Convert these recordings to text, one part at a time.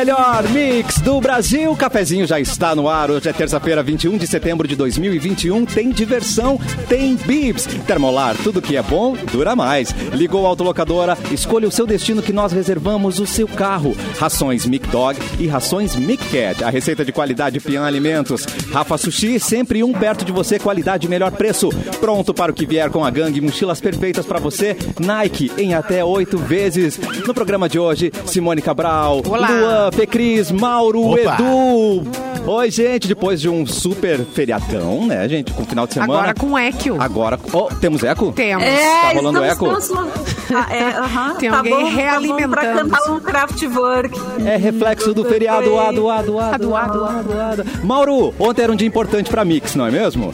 melhor mix do Brasil. O cafezinho já está no ar. Hoje é terça-feira, 21 de setembro de 2021. Tem diversão, tem bibs. Termolar, tudo que é bom dura mais. Ligou a autolocadora, escolha o seu destino que nós reservamos o seu carro. Rações Mic Dog e rações Mic Cat. A receita de qualidade Pian Alimentos. Rafa Sushi, sempre um perto de você, qualidade e melhor preço. Pronto para o que vier com a gangue, mochilas perfeitas para você. Nike em até oito vezes. No programa de hoje, Simone Cabral, Olá. Luan, Fecris, Mauro, Opa. Edu. Oi, gente, depois de um super feriadão, né, gente, com final de semana. Agora com Equio. Agora, oh, temos eco? Temos. Tá rolando estamos eco? todos- Ah, é, aham, Tem tá alguém bom, Tá bom pra realimentando. cantar um Kraftwerk. É reflexo do feriado, ado, ado, ado, ado, ado, ado. Mauro, ontem era um dia importante pra Mix, não é mesmo?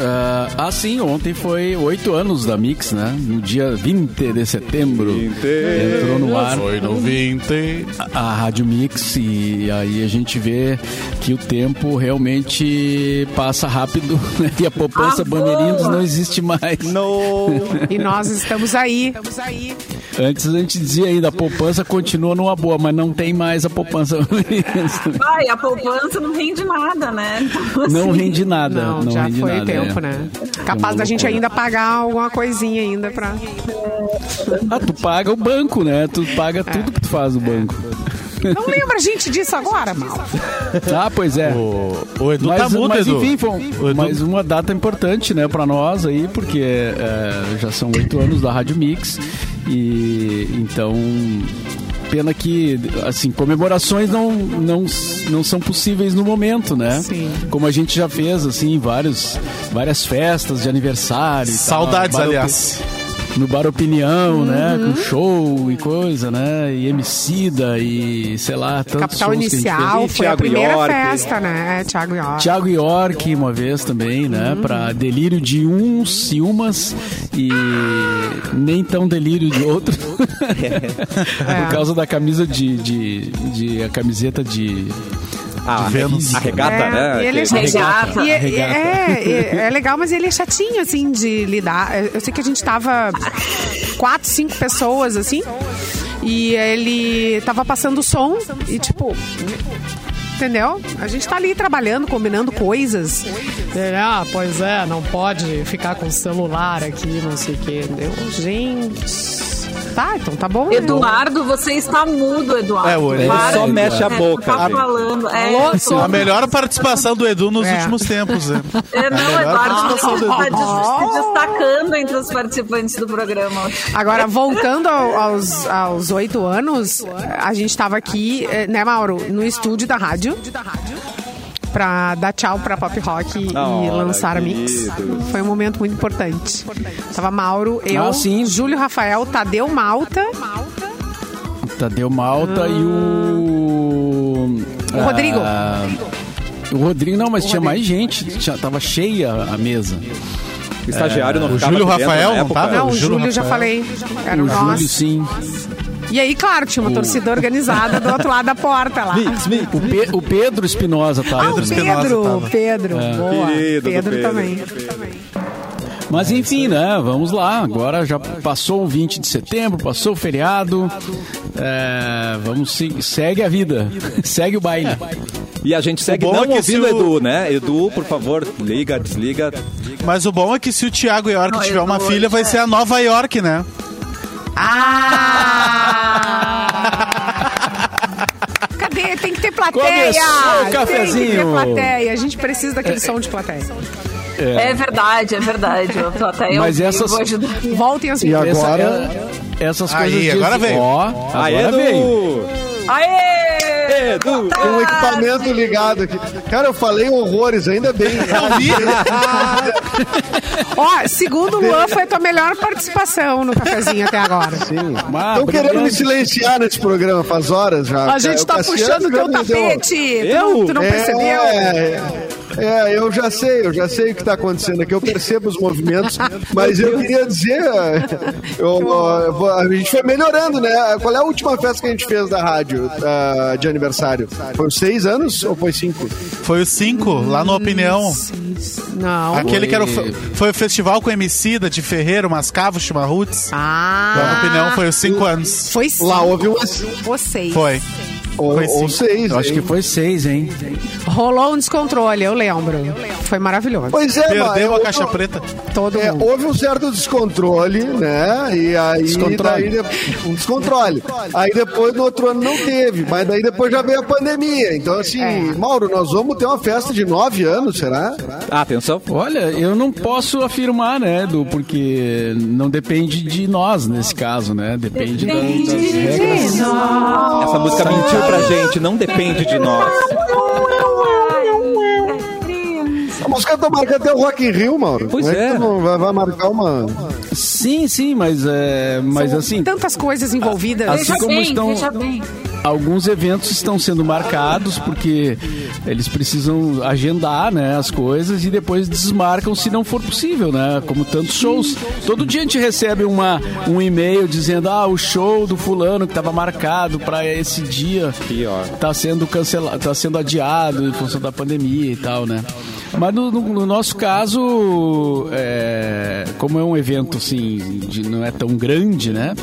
Ah, ah, sim, ontem foi oito anos da Mix, né? No dia 20 de setembro. Entrou no ar Foi no 20. a, a Rádio Mix e aí a gente vê que o tempo realmente passa rápido né? e a poupança Ah, Bandeirinhos não existe mais. No. E nós estamos aí. Estamos aí. Antes a gente dizia ainda, a poupança continua numa boa, mas não tem mais a poupança Bandeirinhos. Ai, a poupança não rende nada, né? Então, Não assim, rende nada. Não, Não, já rende foi nada, tempo, é. né? Capaz da gente ainda pagar alguma coisinha ainda pra. Ah, tu paga o banco, né? Tu paga tudo que tu faz no banco. Não lembra a gente disso agora, mal. Ah, pois é. O, o Edu Mas, tá mudo, mas Edu. enfim, foi um- Edu- mais uma data importante, né, pra nós aí, porque é, já são oito anos da Rádio Mix e então pena que assim comemorações não, não, não são possíveis no momento, né? Sim. Como a gente já fez assim vários várias festas de aniversário. tal. Saudades, Opi- aliás. No Bar Opinião, né? Uhum. Com show e coisa, né? E Emicida e sei lá, tantos Capital shows que a gente fez. Inicial E foi a primeira York. festa, né? Thiago York. Tiago York uma vez também, né? Pra delírio de uns e umas e nem tão delírio de outros. Por causa da camisa de, de, de- a camiseta de Ah, De Vênus. A regata, É, né? e ele é chatinho. Regata. E é, Regata. é, é, é legal, mas ele é chatinho, assim, de lidar. Eu sei que a gente tava quatro, cinco pessoas, assim, e ele tava passando som e, tipo... Entendeu? A gente tá ali trabalhando, combinando coisas. Ah, pois é, não pode ficar com o celular aqui, não sei o quê. Entendeu? Gente. Tá, então tá bom. né? Eduardo, você está mudo, Eduardo. É, o Ele só mexe a é, boca, Tá gente. falando. É, tô- A melhor participação do Edu nos É. últimos tempos. né? É, não, melhor Eduardo do está se destacando entre os participantes do programa. Agora, voltando ao- aos, aos oito anos, a gente tava aqui, eh, né, Mauro, no estúdio da rádio. Pra dar tchau pra Pop Rock e lançar a Mix. Foi um momento muito importante. Tava Mauro, eu, Ah, sim. Júlio Rafael, Tadeu Malta, Tadeu Malta e o. O Rodrigo. ah, o Rodrigo, não, mas tinha Rodrigo. mais gente. Tinha, tava cheia a mesa. O estagiário não o Júlio Rafael na não época? tava? Não, o o Júlio Júlio já falei. Era o nós. Júlio, sim. E aí, claro, tinha uma torcida organizada do outro lado da porta lá. Mix, mix. O, Pe- o Pedro Espinosa tá. Ah, o Pedro Espinosa Pedro, tava. Pedro, boa. Querido do Pedro, Pedro. também. Mas enfim, né? Vamos lá. Agora já passou o 20 de setembro, passou o feriado. É, vamos se- segue a vida, segue o baile. E a gente segue O bom não é que se ouvindo o o- Edu, né? Edu, por favor, liga, desliga. Mas o bom é que se o Thiago York Não, tiver Edu, uma filha, vai é. ser a Nova York, né? Ah! Cadê? Tem que ter plateia! Começou o Tem cafezinho. que ter plateia. A gente precisa daquele som de plateia. É verdade, é verdade. Eu tô até eu, Mas essas- eu vou ajudar. Voltem as E vinhetas. agora- Essa- essas Aí, coisas. agora dizem- veio. Ó, agora. Edu! Aê! Edu! Tem um equipamento ligado aqui. Cara, eu falei horrores, ainda bem. Eu vi. Ó, segundo o Luan, foi a tua melhor participação no cafezinho até agora. Sim. Ah, Estão querendo me silenciar nesse programa faz horas já. A gente O tá Cassiano puxando o teu tapete. Tu Eu? não, tu não percebeu? É, é, eu já sei, eu já sei o que está acontecendo aqui, eu percebo os movimentos, mas eu queria dizer, eu- a gente foi melhorando, né? Qual é a última festa que a gente fez da rádio ah, de aniversário? Foi os seis anos ou foi cinco? Foi o 5, lá no Opinião. Não. Aquele que era o, foi o festival com MC da de Ferreira, Mascavo, Chimarruts. Lá no Ah, Opinião foi os 5 anos. foi sim. Lá houve umas. Vocês. Foi. Ou, Foi ou seis. Eu acho hein? que foi seis, hein? Rolou um descontrole, eu lembro. Foi maravilhoso. Pois é, Perdeu mas a eu- caixa preta. Todo É, mundo. houve um certo descontrole, né? E aí Descontrole. daí de- um descontrole. Aí depois no outro ano não teve, mas daí depois já veio a pandemia. Então assim, É. Mauro, nós vamos ter uma festa de nove anos, será? Ah, atenção. Olha, eu não posso afirmar, né, Edu, porque não depende de nós nesse caso, né? Depende da- das regras. Essa música mentiu pra gente, não depende de nós. A música tá marcando até o Rock in Rio, Mauro. Pois Como é. tu não vai, vai marcar uma. Sim, sim, mas, é, mas São assim, Tantas coisas envolvidas. assim Veja como bem, estão- veja bem. Alguns eventos estão sendo marcados porque eles precisam agendar né, as coisas e depois desmarcam se não for possível, né? Como tantos shows. Todo dia a gente recebe uma, um e-mail dizendo ah, o show do fulano que estava marcado para esse dia está sendo cancelado, está sendo adiado em função da pandemia e tal, né? Mas no, no- no nosso caso, é, como é um evento assim, de- não é tão grande, né?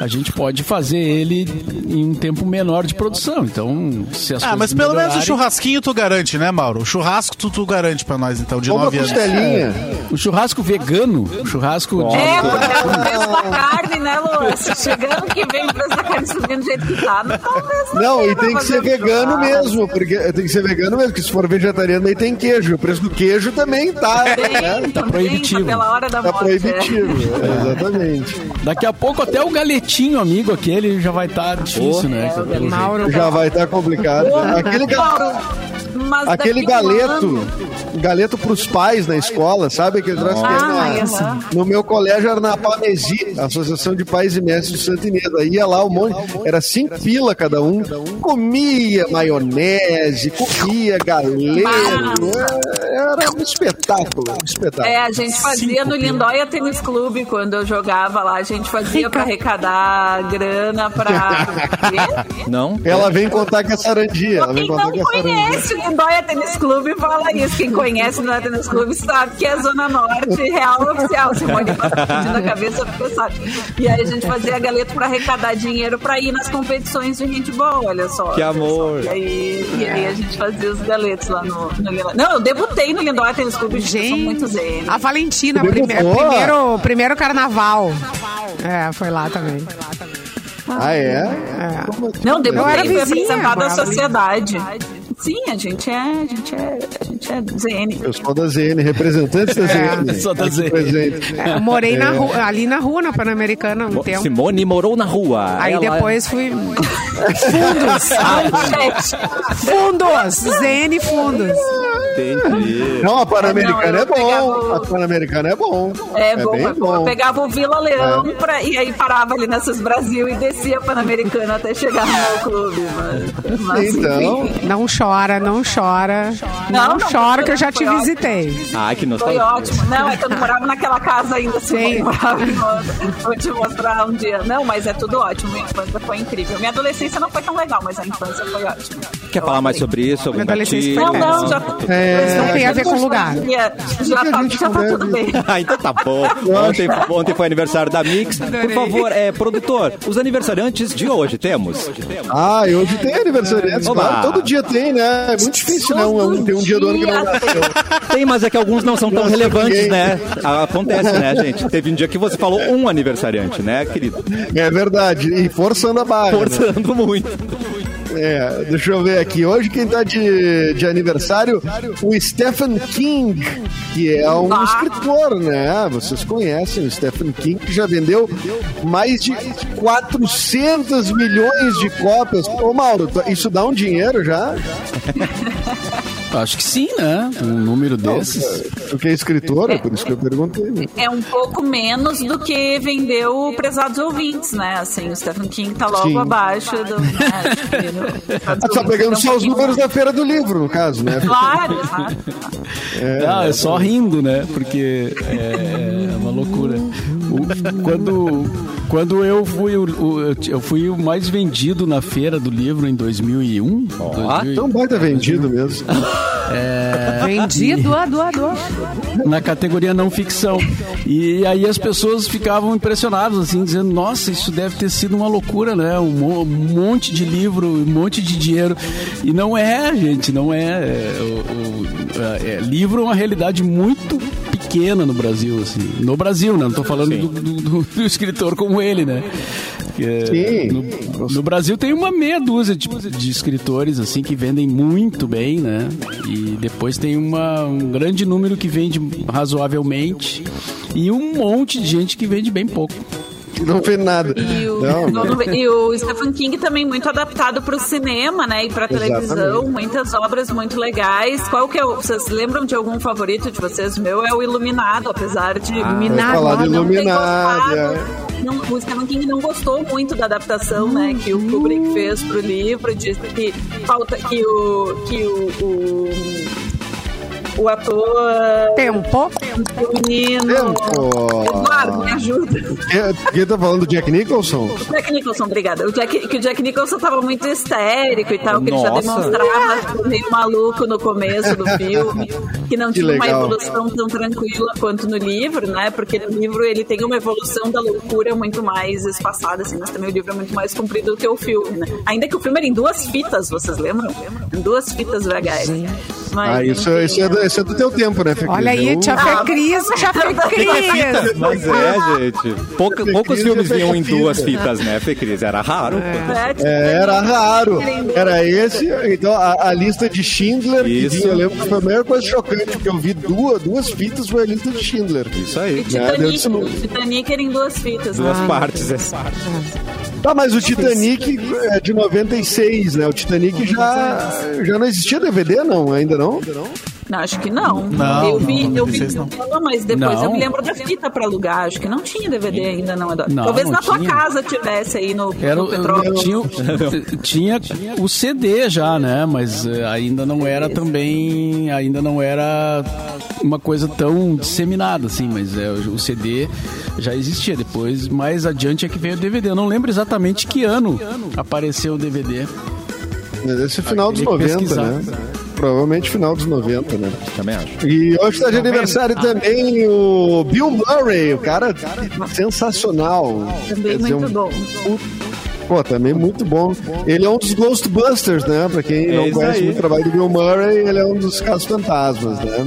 A gente pode fazer ele em um tempo menor de produção. Então, se as Ah, mas pelo menos o churrasquinho tu garante, né, Mauro? O churrasco tu, tu garante pra nós, então, de nove anos. costelinha. O churrasco vegano, o churrasco de... É, porque é o preço da carne, né, Lu? Chegando que vem o preço da carne subindo do jeito que tá, não, talvez não Não, dê e pra tem que ser vegano churrasco. mesmo, porque tem que ser vegano mesmo, porque se for vegetariano aí tem queijo. O preço do queijo também tá, né? Tem, Tá proibitivo. Tá pela hora da Tá morte. é. proibitivo. É, exatamente. Daqui a pouco até o galetinho amigo aquele já vai estar difícil, né? Pelo jeito. Mauro. Já vai estar complicado. né? Aquele, ga- aquele um galeto, galeto pros pais na escola, sabe? Aquele troço que Ah, no meu colégio era na Pamesi, Associação de Pais e Mestres de Santa Inês. Aí ia lá um monte, era cinco pila cada um. Comia maionese, comia galeto. Era um espetáculo, um espetáculo. É, a gente fazia no Lindóia Tênis Clube, quando eu jogava lá, a gente fazia pra arrecadar grana pra. Quê? Não? Ela vem contar que é sarandia. Ela vem Quem contar não que é sarandia. conhece o Lindóia Tênis Clube fala isso. Quem conhece o Lindóia Tênis Clube sabe que é Zona Norte real oficial. Simone tá pedindo a cabeça porque sabe. E aí a gente fazia galeto pra arrecadar dinheiro pra ir nas competições de handball, olha só. Que olha só. amor. E aí, e aí a gente fazia os galetos lá no, no Lindóia. Não, eu debutei no Lindóia Tênis Clube, gente, eu sou muito zen. A Valentina, prime- primeiro, primeiro carnaval. É, foi lá também. Ah, é? É. Não, Eu era debutei, vizinha, apresentada à ali. sociedade. Sim, a gente é, a gente é, a gente é ZN. Eu sou da ZN, representante da ZN. sou da ZN. É, eu morei na rua, ali na rua, na Pan-Americana, um tempo. Simone morou na rua. Aí Ela- depois fui. Fundos! fundos! ZN Fundos. Entendi. Não, a Pan-Americana eu é bom. pegava- A Pan-Americana é bom. É, bom, bem é bom. Eu pegava o Vila Leão pra, e aí parava ali nessas Brasil e descia Pan-Americana até chegar no meu clube. Mas, mas, Então, enfim, Não chora, não chora. Não, Não, não, chora que eu já foi te ótimo. visitei. Ai, que foi nostalgia. ótimo. Não, é que eu não morava naquela casa ainda, assim, Sim. Vou te mostrar um dia. Não, mas é tudo ótimo. Minha infância foi incrível. Minha adolescência não foi tão legal, mas a infância foi ótima. Quer falar mais sobre isso? Algum gatilho? Não, não, já. É, Não tem a ver com lugar. Já, tá, já tá tudo bem. Ah, então tá bom. Ontem, ontem foi aniversário da Mix. Por favor, é, produtor, os aniversariantes de hoje temos? ah, e hoje tem aniversariantes, claro. Todo dia tem, né? É muito difícil, não. É um- Tem um dia do ano que não. Tem, mas é que alguns não são tão Nossa, relevantes, ninguém. né? Acontece, né, gente? Teve um dia que você falou um aniversariante, né, querido? É verdade. E forçando a barra. né? Forçando muito. É, deixa eu ver aqui. Hoje quem tá de, de aniversário, o Stephen King, que é um Ah. escritor, né? Vocês conhecem o Stephen King, que já vendeu mais de 400 milhões de cópias. Ô, Mauro, isso dá um dinheiro já? Acho que sim, né? Um número desses. Tu que é escritor, é por isso que eu perguntei. né? É um pouco menos do que vendeu o Prezados Ouvintes, né? Assim, o Stephen King tá logo Sim. abaixo do. Né? Prezados Ah, tá pegando só os números da feira do livro, no caso, né? Claro, exato. Não, é só rindo, né? Porque é uma loucura. Quando, quando eu fui o, eu fui o mais vendido na feira do livro em 2001. Ó, 2000 Então baita vendido mesmo. Vendido, a doador. na categoria não ficção. E aí as pessoas ficavam impressionadas, assim, dizendo, nossa, isso deve ter sido uma loucura, né? Um, mo- monte de livro, um monte de dinheiro. E não é, gente, não é. É, é, é, livro é uma realidade muito pequena no Brasil, assim. No Brasil, né? Não tô falando do, do- do- do escritor como ele, né? É, Sim. No, no Brasil tem uma meia dúzia de, de escritores assim que vendem muito bem, né? E depois tem uma, um grande número que vende razoavelmente e um monte de gente que vende bem pouco. Não fez nada. E o, Não, não, e o Stephen King também muito adaptado para o cinema, né? E para televisão, Exatamente. muitas obras muito legais. Qual que é o, vocês lembram de algum favorito de vocês? O meu é o Iluminado, apesar de Vai Iluminado. falar de não Iluminado. é. Não, o Stephen King não gostou muito da adaptação, né, que o Kubrick fez pro livro, disse que falta que o que o, o, o ator Tempo. o menino Tempo. Eduardo, me ajuda. Quem- Quem tá falando do Jack Nicholson? Jack Nicholson, obrigada. O Jack, que o Jack Nicholson tava muito histérico e tal, que ele já Nossa. demonstrava meio maluco no começo do filme, que não Que tinha uma legal. evolução tão tranquila quanto no livro, né? Porque no livro ele tem uma evolução da loucura muito mais espaçada, assim, mas também o livro é muito mais comprido do que o filme, né? Ainda que o filme era em duas fitas, vocês lembram? Em duas fitas VHS. Mas, Ah, isso, enfim, isso, é do, isso é do teu tempo, né, Fê Cris? Olha aí, tia Fê Cris, tia Fê Cris. Mas é, gente. Pouca- poucos filmes é vinham em duas fitas, né, Fê Cris? Era raro. É, É, era raro. Era esse. Então, a, a lista de Schindler, que Isso. vinha, eu lembro que foi a maior coisa chocante que eu vi duas, duas fitas foi a lista de Schindler. Isso aí. E Né, Titanic, o Titanic era em duas fitas. Duas né? partes. É. Tá, mas o Titanic é de 96, né? O Titanic já, já não existia DVD, não? Ainda não? Não, acho que não. Não, eu vi, não, eu vi, não. não, mas depois Não. eu me lembro da fita pra alugar. Acho que não tinha DVD ainda, não, Eduardo. Não, Talvez não na tua tinha. casa tivesse aí no, Era, no o- petróleo. tinha, o- tinha o CD já, né? Mas eh, ainda não era também, ainda não era uma coisa tão disseminada assim, mas é, o CD já existia. Depois, mais adiante é que veio o DVD. Eu não lembro exatamente que ano apareceu o DVD. Esse é final dos Teria que 90, pesquisar. né? Provavelmente final dos 90, né? Também acho. E hoje está de aniversário também o Bill Murray, o cara sensacional. Também dizer, muito um- bom. Pô, também muito bom. Ele é um dos Ghostbusters, né? Pra quem É não isso conhece aí. muito o trabalho do Bill Murray, ele é um dos casos fantasmas, né?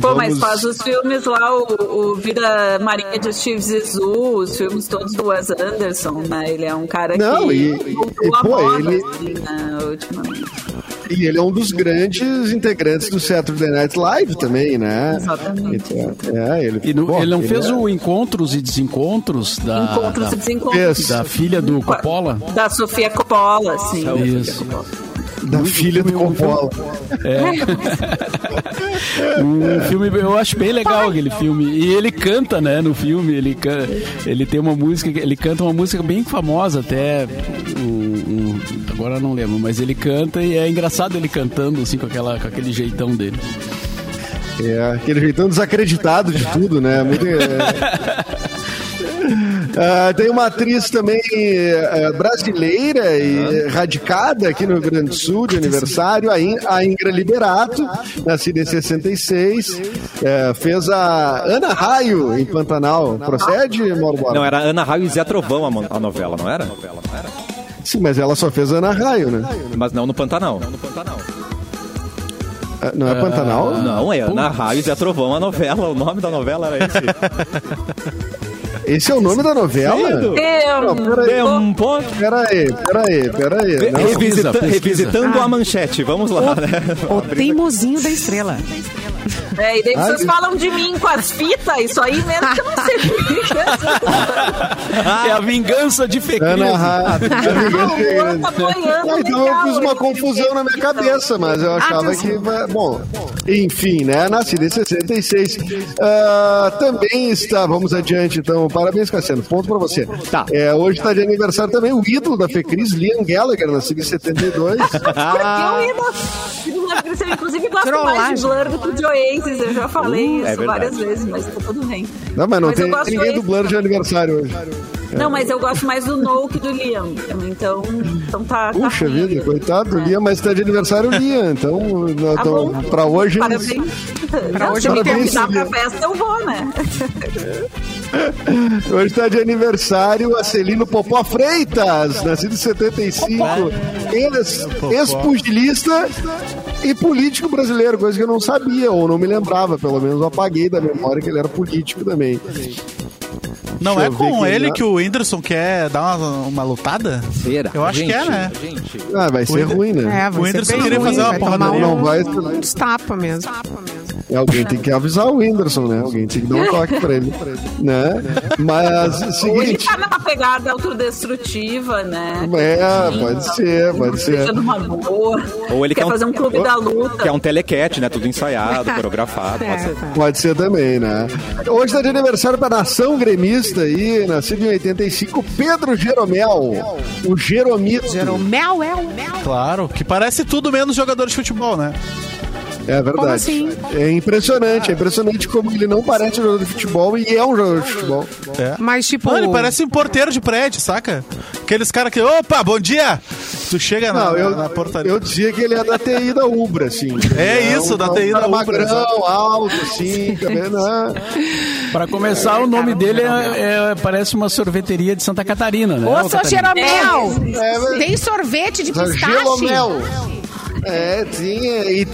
Pô, mas faz os filmes lá, o, o Vida Marinha de Steve Zissou, os filmes todos do Wes Anderson, né? Ele é um cara Não, que e- voltou e, à pô, moda, ele- assim, né, ultimamente. E ele é um dos grandes integrantes do Saturday Night Live também, né? Exatamente. Então, é, ele, E no- pô, ele não fez é- o Encontros e Desencontros da, Encontros da, e desencontros. Da filha do Coppola? Da Sofia Coppola, sim. Isso. da filha do Coppola. Um filme, eu acho bem legal aquele filme. E ele canta, né, no filme. Ele, can- ele tem uma música, ele canta uma música bem famosa até. um- um- agora eu não lembro, mas ele canta e é engraçado ele cantando, assim, com, aquela, com aquele jeitão dele. É, aquele jeitão desacreditado de tudo, né? Muito, é. Ah, tem uma atriz também eh, brasileira e radicada aqui no Rio Grande do Sul, de aniversário, a, In- a Ingra Liberato, nascida em 66, eh, fez a Ana Raio em Pantanal. Procede, Mauro Borba? Não, era Ana Raio e Zé Trovão a, a novela, não era? Sim, mas ela só fez Ana Raio, né? Mas não no Pantanal. Ah, Não é Pantanal? Não, é Ana Raio e Zé Trovão a novela. O nome da novela era esse. Esse é o nome da novela? Peraí, Tempo. peraí, peraí, peraí. Não, Revisita- pesquisa. revisitando a manchete. Vamos lá, né? O teimosinho da estrela. É, e daí Ai, vocês Deus. falam de mim com as fitas, isso aí mesmo que eu não sei. É a vingança de Fecris. Ana tá Ah, então eu fiz uma confusão na minha cabeça, mas eu achava que. vai- Bom, enfim, né? Nascida em 66. Ah, também está, vamos adiante então. Parabéns, Cassiano. Ponto pra você. Tá. É, hoje está de aniversário também o ídolo da Fecris, Liam Gallagher, nascido em 72. Eu ia cresceu. Inclusive, gosto mais Trollagem. de Blur do que de Oasis. Eu já falei Uh, é isso verdade. várias vezes, mas tá tudo bem. Não, mas não Mas eu tem gosto ninguém do Blur de aniversário hoje. Não, mas eu gosto mais do No que do Liam. Então, então tá. Puxa tá vida, coitado do Liam, mas tá de aniversário o Liam. Então, Tá então, pra hoje. Parabéns. Pra Não, hoje se me parabéns, convidar pra festa, eu vou, né? Hoje tá de aniversário a Celino Popó Freitas, nascido em 75. Ex- Ex-pugilista e político brasileiro, coisa que eu não sabia, ou não me lembrava, pelo menos eu apaguei da memória que ele era político também. Não Deixa é com ele é. que o Whindersson quer dar uma, uma lutada? Será? Eu acho que é, Gente, né? Gente. Ah, vai ser Whindersson- ruim, né? É, vai O ser Whindersson queria ruim, fazer uma porradaria. um, Não vai- uns tapa mesmo. Alguém tem que avisar o Whindersson, né? Alguém tem que dar um toque pra ele. Né? Mas, Ou ele seguinte. tá numa pegada autodestrutiva, né? É, pode ser, pode ser. Seja numa boa. Ou ele quer um- fazer um clube da luta. Que é um telecat, né? Tudo ensaiado, coreografado. Pode ser. Pode ser também, né? Hoje tá de aniversário pra nação gremista aí, nascido em 85, Pedro Jeromel, o Jeromito. Jeromel, é o mel. Claro, que parece tudo menos jogador de futebol, né? É verdade. Como assim? É impressionante, é impressionante como ele não parece um jogador de futebol e é um jogador de futebol. Mas, tipo. Não, ele parece um porteiro de prédio, saca? Aqueles caras que, opa, bom dia! Tu chega na, Não, eu, na portaria. eu dizia que ele é da TI da Ubra, assim. É isso, um- da um TI da cara Ubra, magrão, alto, assim, também, né? Pra começar, o nome dele é, é- parece uma sorveteria de Santa Catarina, né? Ô, seu? Jeromel! É, Tem sorvete de pistache? Gelomel. É, tinha. E,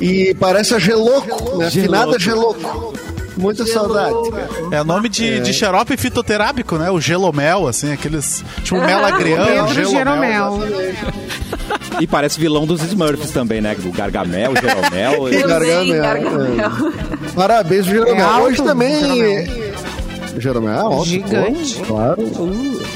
e parece a Geloco, né? Afinada Geloco. Muita saudade, cara. É nome de, de xarope fitoterápico, né? O gelomel, assim, aqueles. Tipo, melagrião, Pedro gelomel. Jeromel. E parece vilão dos Smurfs também, né? O Gargamel, o Jeromel. Eu sei, Gargamel. Parabéns, Jeromel. É alto, Hoje também. Jeromel. É alto. Gigante. pô, Claro.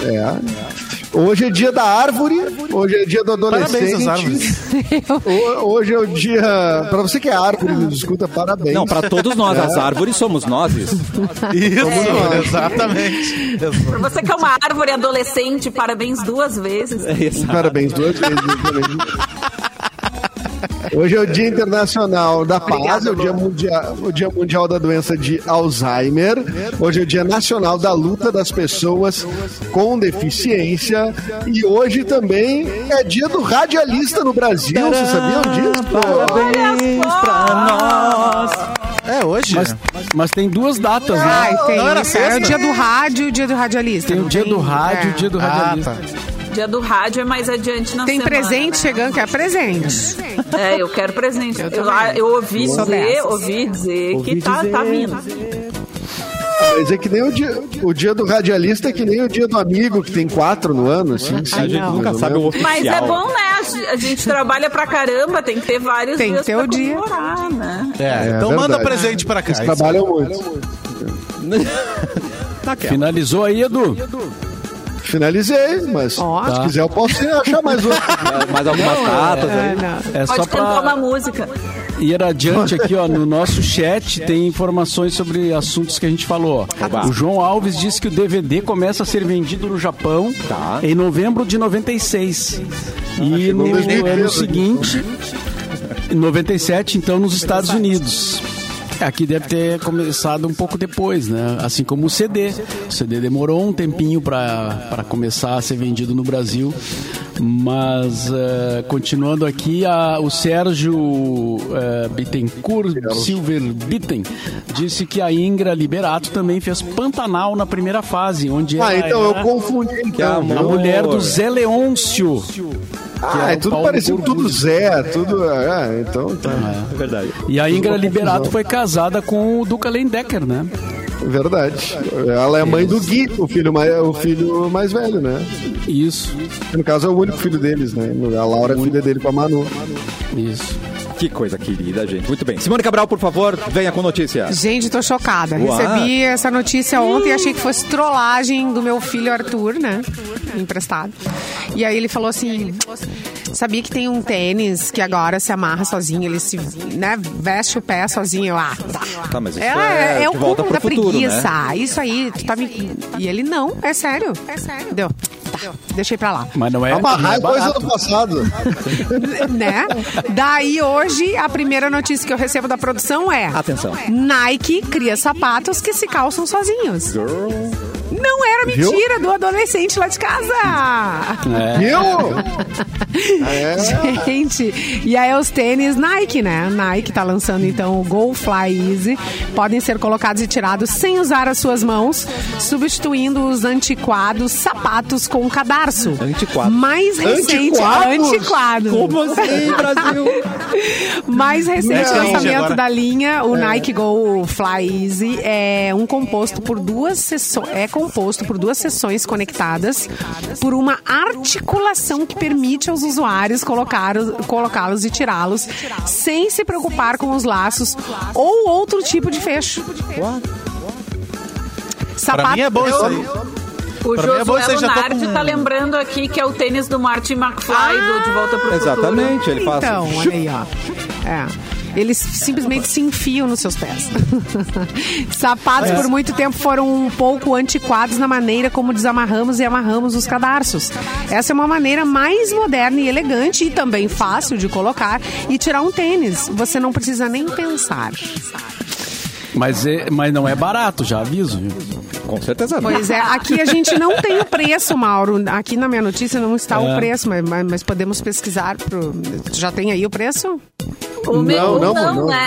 É. Hoje é dia da árvore, hoje é dia do adolescente. Parabéns Hoje é o dia. Pra você que é árvore, nos escuta, parabéns. Não, pra todos nós, as árvores somos nós. Isso. Isso, exatamente. Pra você que é uma árvore adolescente, parabéns duas vezes. Exato. Parabéns duas vezes. Hoje é o Dia Internacional da Paz, é o dia, mundial, o dia Mundial da Doença de Alzheimer. Hoje é o Dia Nacional da Luta das Pessoas com Deficiência. E hoje também é dia do radialista no Brasil. Vocês sabiam disso? Parabéns pra nós. É, hoje. Mas, mas tem duas datas, Ai, né? tem. Não era É sexta? o dia do rádio e o dia do radialista. Tem o dia do rádio e o dia do Ah, radialista. tá. Dia do rádio é mais adiante na Tem semana. presente né? chegando, que é presente. É, eu quero presente. Eu, ah, eu ouvi dizer, ouvi dizer Ouvi que tá, dizer. tá vindo. Mas é que nem o dia, o dia do radialista, é que nem o dia do amigo, que tem quatro no ano, assim. A cinco, gente mais nunca sabe o oficial. Mas é bom, né? A gente trabalha pra caramba, tem que ter vários Tem que dias ter pra o dia. né? É, É então manda verdade. presente pra cá. Eles trabalham muito. Tá ó. Finalizou aí, Edu? Finalizei, mas se Tá. quiser eu posso achar mais outro. Mais algumas datas É, aí. não. É só Pode cantar uma pra música. ir adiante aqui, ó, no nosso chat tem informações sobre assuntos que a gente falou. ó. Oba. O João Alves disse que o DVD começa a ser vendido no Japão Tá. em novembro de 96. E no chegou em 2013. ano seguinte, em 97, então, nos Estados Unidos. Aqui deve ter começado um pouco depois, né? Assim como o CD. O CD demorou um tempinho para começar a ser vendido no Brasil. Mas, eh, continuando aqui, a- o Sérgio eh, Bittencourt Silver Bitten disse que a Ingra Liberato também fez Pantanal na primeira fase, onde Ah, então eu confundi. Então, amor. a mulher do Zé Leôncio. Ah, é é tudo Paulo parecido, tudo Zé, tudo. Ah, então tá. É verdade. E a Ingra Liberato foi casada com o Duca Lendecker, né? Verdade. Ela é mãe do Gui, o filho mais, o filho mais velho, né? Isso, No caso é o único filho deles, né? A Laura é filha dele com a Manu. isso. Que coisa querida, gente. Muito bem. Simone Cabral, por favor, venha com notícia. Gente, tô chocada. Uau. Recebi essa notícia ontem e achei que fosse trollagem do meu filho Arthur, né? Emprestado. E aí ele falou assim: sabia que tem um tênis que agora se amarra sozinho, ele se né, veste o pé sozinho. Ah, tá. Tá, mas isso É, é, é, o de volta cúmulo da futuro, preguiça. né? Isso aí, tu tá me. E ele não, é sério. É sério. Deu. Tá. Deixei pra lá. Mas não é. Amarrar é não é coisa do passado. né? Daí hoje a primeira notícia que eu recebo da produção é: Atenção. Nike cria sapatos que se calçam sozinhos. Não era mentira do adolescente lá de casa. É. Viu? É. Gente, e aí os tênis Nike, né? Nike tá lançando então o Go Fly Easy. Podem ser colocados e tirados sem usar as suas mãos, substituindo os antiquados sapatos com cadarço. Antiquados? Mais recente, Antiquados? antiquado. Como assim, Brasil? Mais recente range lançamento agora. da linha, o Nike Go Fly Easy é um composto por duas sessões, é composto por duas seções conectadas por uma articulação que permite aos usuários colocá-los e tirá-los sem se preocupar com os laços ou outro tipo de fecho. Pra mim é bom isso aí. O Pra é Josué tô Lunardi com- tá lembrando aqui que é o tênis do Martin McFly do De Volta pro Exatamente, ele faz. Então, olha aí, ó. É. Eles simplesmente se enfiam nos seus pés. Sapatos por muito tempo foram um pouco antiquados na maneira como desamarramos e amarramos os cadarços. Essa é uma maneira mais moderna e elegante e também fácil de colocar e tirar um tênis. Você não precisa nem pensar. Mas, é, mas não é barato, já aviso. Com certeza não. Pois é, aqui a gente não tem o preço, Mauro. Aqui na minha notícia não está o É. preço, mas, mas- mas podemos pesquisar. Pro... Já tem aí o preço? O meu Não, não, não, não, né?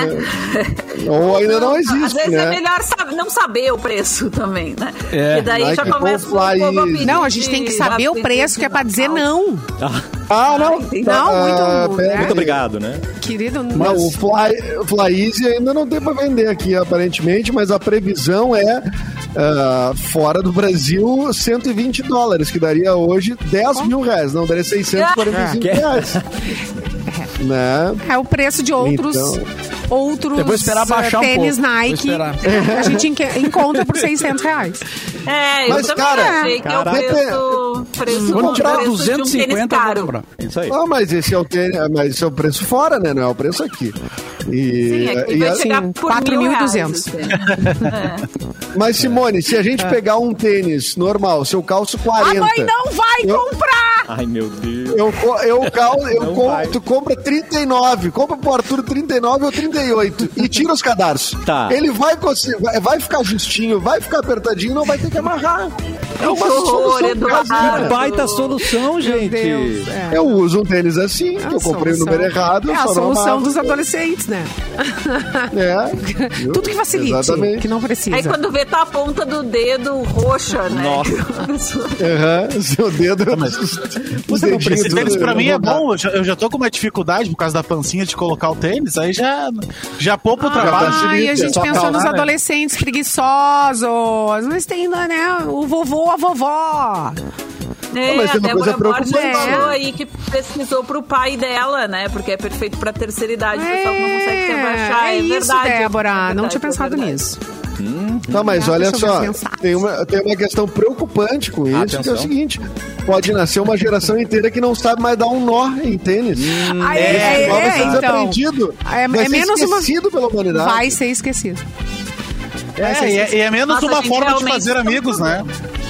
Ou ainda não Às existe, vezes é né? melhor não saber o preço também, né? É. E daí já começa o Não, a gente tem que saber o preço, que é pra dizer não. Ah, não. entendi. Não, Ah, muito- né? Muito obrigado, né? Querido, Não, o Fly, o Fly Easy ainda não tem para vender aqui, aparentemente, mas a previsão é, ah, fora do Brasil, 120 dólares, que daria hoje 10 mil reais, não, daria 645 É. reais. né? é o preço de outros. Então. Outros vou esperar baixar um tênis pouco. Vou Nike esperar. a gente encontra por 600 reais. É, eu Mas, também cara, achei que é o preço, preço, Quando tirar preço de um tênis 250, eu vou caro. comprar. Isso aí. Ah, mas esse é o tênis, mas esse é o preço fora, né? Não é o preço aqui. E, Sim, é que e vai a- chegar por 4.200. mil reais, assim. mas Simone, se a gente pegar um tênis normal, se eu calço 40, A mãe não vai Eu- comprar! Ai, meu Deus. Eu, eu, cal, eu Não com- vai. tu compra 39, compra pro Arthur 39 ou 38 e tira os cadarços. Tá. Ele vai, conseguir- vai, ficar justinho, vai ficar apertadinho, não vai ter que amarrar. É uma Que horror, caseira. Baita solução, gente. Deus, é. Eu uso um tênis assim, que eu comprei o número errado. É a solução dos adolescentes, né? É. Viu? Tudo que facilite, Exatamente. que não precisa. Aí quando vê tá a ponta do dedo roxa, né? Nossa. Aham, seu dedo. os não dedinhos precisa- tênis pra mim é não bom, eu já, eu já tô com uma dificuldade por causa da pancinha de colocar o tênis, aí já, já poupa o trabalho. facilita, Ai, a gente só pensou nos né? adolescentes preguiçosos. Mas tem, né? O vovô, a vovó. É, Não, mas a uma coisa Débora Borges falou aí que pesquisou pro pai dela, né? Porque é perfeito pra terceira idade, o pessoal que não consegue se abaixar. é É, isso, verdade. Débora. é não verdade, tinha é pensado verdade. nisso. Não, mas Ah, olha deixa eu só, tem uma, tem uma questão preocupante com isso, que é Atenção. o seguinte: pode nascer uma geração inteira que não sabe mais dar um nó em tênis. Ah, Esse é, nó vai é, ser então. desaprendido. É- vai é ser menos uma- esquecido pela humanidade. Vai ser esquecido. É, e é, e é menos Nossa, uma forma de fazer tá amigos, né?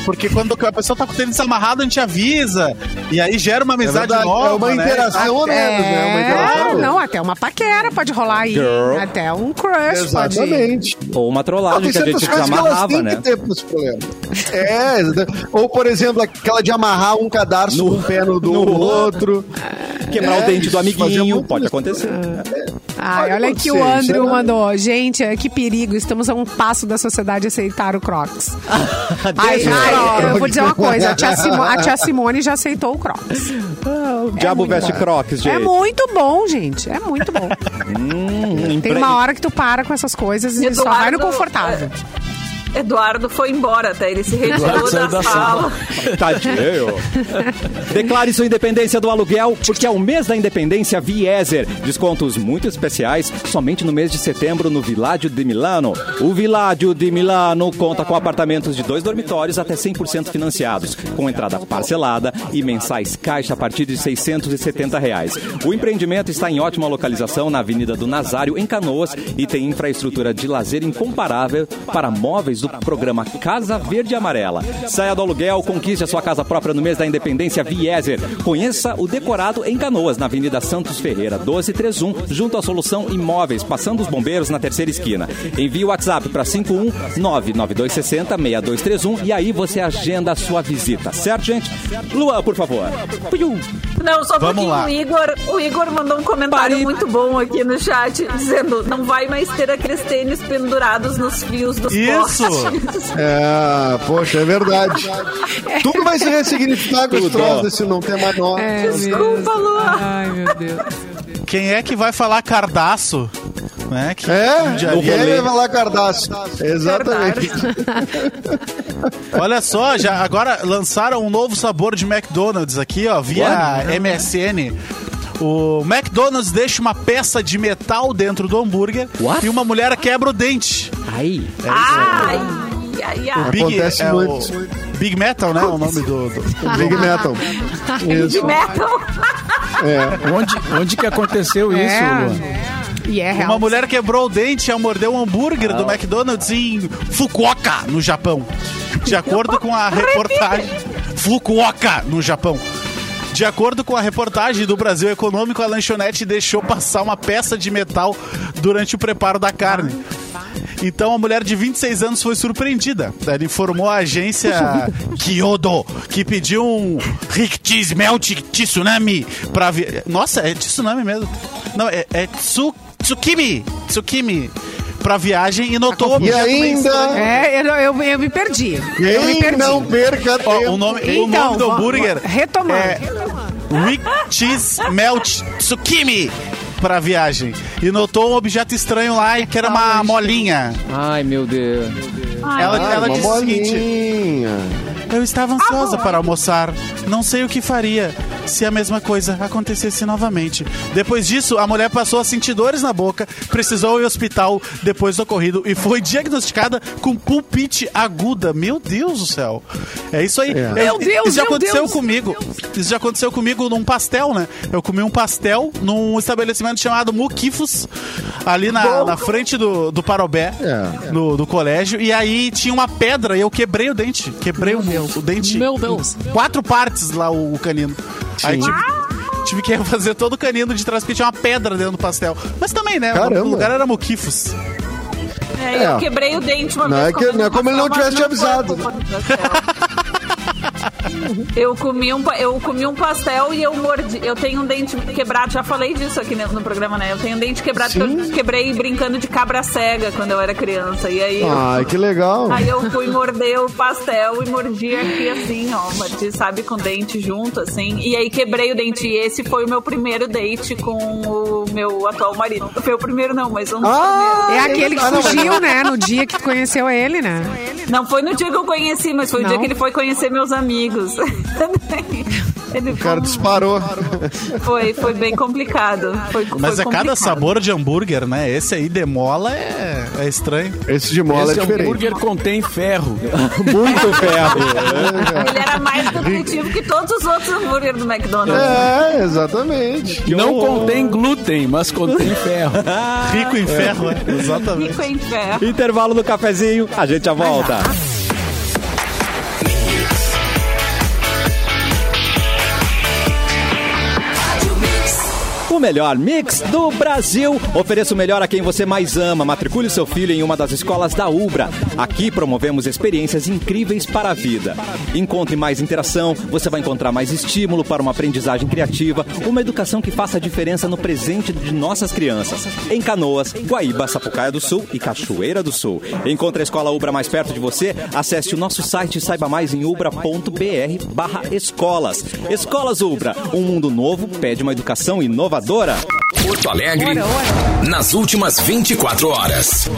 Porque quando a pessoa tá com o tênis amarrado, a gente avisa. E aí gera uma É amizade verdade, nova. é uma né? interação né? Uma interação É, não, até uma paquera pode rolar aí. Girl. Até um crush Exatamente. Ou uma trollagem que a gente desamarrava, têm né? que ter. É, ou por exemplo, aquela de amarrar um cadarço No- no, pé no do no outro. Quebrar É, o dente do amiguinho, pode acontecer. Ai, olha aqui acontecer, o Andrew isso é- mandou. Gente, que perigo. Estamos a um passo da sociedade aceitar o Crocs. Ai, ai, eu- vou dizer uma coisa. A tia, Simo- a tia Simone já aceitou o Crocs. O diabo muito veste bom. crocs, gente. É muito bom, gente. É muito bom. Hum, Tem empre- uma hora que tu para com essas coisas e só vai no confortável. Eduardo foi embora até, ele se retirou da, da sala. Tadinho. Declare sua independência do aluguel, porque é o mês da independência Vieser. Descontos muito especiais somente no mês de setembro no Villaggio de Milano. O Villaggio de Milano conta com apartamentos de dois dormitórios até 100% financiados, com entrada parcelada e mensais caixa a partir de 670 reais. O empreendimento está em ótima localização na Avenida do Nazário, em Canoas, e tem infraestrutura de lazer incomparável para móveis do programa Casa Verde e Amarela. Saia do aluguel, conquiste a sua casa própria no mês da Independência Vieser. Conheça o decorado em Canoas, na Avenida Santos Ferreira, 1231, junto à Solução Imóveis, passando os bombeiros na terceira esquina. Envie o WhatsApp para 5199260 6231 e aí você agenda a sua visita, certo, gente? Luan, por favor. Não, só um Vamos pouquinho. lá. O Igor, o Igor mandou um comentário Pare. muito bom aqui no chat, dizendo não vai mais ter aqueles tênis pendurados nos fios dos Isso. É, poxa, é verdade. Tudo vai se ressignificar com os troços se não tem mais nós. É Desculpa, Luan. Ai, meu Deus. Quem é que vai falar cardaço? Né? Que É, aí vai lá Cardaço. Exatamente. Olha só, já agora lançaram um novo sabor de McDonald's aqui, ó, via MSN. O McDonald's deixa uma peça de metal dentro do hambúrguer What? e uma mulher quebra o dente. Aí. Ai, ai, ai. Big, Acontece é muito. O Big Metal, né? O nome do. do- Big Metal. Isso. Metal. É. Onde, onde que aconteceu isso, É. Luan? E é real. Uma mulher quebrou o dente ao morder um hambúrguer do McDonald's em Fukuoka, no Japão. De acordo com a reportagem. Fukuoka, no Japão. De acordo com a reportagem do Brasil Econômico, a lanchonete deixou passar uma peça de metal durante o preparo da carne. Então a mulher de 26 anos foi surpreendida. Ela informou a agência Kyodo que pediu um Riktis Melt Tsunami pra vi... Nossa, é tsunami mesmo. Não, é, é tsu, Tsukimi. Tsukimi. Pra viagem e notou o E ainda, estranho. É, eu, eu, eu me perdi. eu me quem perdi. não perca tempo. o nome, o Então, nome do hambúrguer retomando. é Rick Cheese Melt Tsukimi pra viagem. E notou um objeto estranho lá que era uma molinha. Ai, meu Deus. Ela, Ah, ela uma disse o seguinte: bolinha. Eu estava ansiosa para almoçar. Não sei o que faria se a mesma coisa acontecesse novamente. Depois disso, a mulher passou a sentir dores na boca, precisou ir ao hospital depois do ocorrido e foi diagnosticada com pulpite aguda. Meu Deus do céu. É isso aí. É. Meu Deus, Isso já meu aconteceu Deus. comigo. Isso já aconteceu comigo num pastel, né? Eu comi um pastel num estabelecimento chamado Muquifos, ali na, na frente do, do Parobé, É. no, do colégio. E aí tinha uma pedra e eu quebrei o dente. Quebrei o, o dente. Meu Deus. Quatro partes lá o, o canino. Aí tive, tive que fazer todo o canino de trás porque tinha uma pedra dentro do pastel. Mas também, né? Caramba. O lugar era Muquifos. É, É. eu quebrei o dente uma Não vez. é que- não é como ele não tivesse te avisado. Eu comi, um, eu comi um pastel e eu mordi. Eu tenho um dente quebrado, já falei disso aqui no, no programa, né? Eu tenho um dente quebrado que eu quebrei brincando de cabra cega quando eu era criança. E aí, eu, Ai, que legal. aí eu fui morder o pastel e mordi aqui assim, ó. Mordi, sabe, com o dente junto, assim. E aí quebrei o dente. E esse foi o meu primeiro date com o meu atual marido. Foi o primeiro, não, mas um dos Ah, É aquele que fugiu, né? No dia que tu conheceu ele, né? Não foi no dia que eu conheci, mas foi o Não? dia que ele foi conhecer meus amigos. ele O cara foi, disparou. foi, foi bem complicado. Foi, Mas foi é cada complicado. sabor de hambúrguer, né? Esse aí demola é, é estranho. Esse de mola Esse é diferente. hambúrguer contém ferro. Muito ferro. Ele era mais nutritivo que todos os outros hambúrgueres do McDonald's. É, exatamente. Não contém glúten, mas contém ferro. Rico em ferro, é. Exatamente. Rico em ferro. Intervalo do cafezinho, a gente já volta. Melhor mix do Brasil. Ofereça o melhor a quem você mais ama. Matricule seu filho em uma das escolas da Ubra. Aqui promovemos experiências incríveis para a vida. Encontre mais interação, você vai encontrar mais estímulo para uma aprendizagem criativa, uma educação que faça diferença no presente de nossas crianças. Em Canoas, Guaíba, Sapucaia do Sul e Cachoeira do Sul. Encontre a escola Ubra mais perto de você. Acesse o nosso site e saiba mais em ubra.br barra escolas. Escolas Ubra, um mundo novo pede uma educação inovadora. Porto Alegre, nas últimas 24 horas.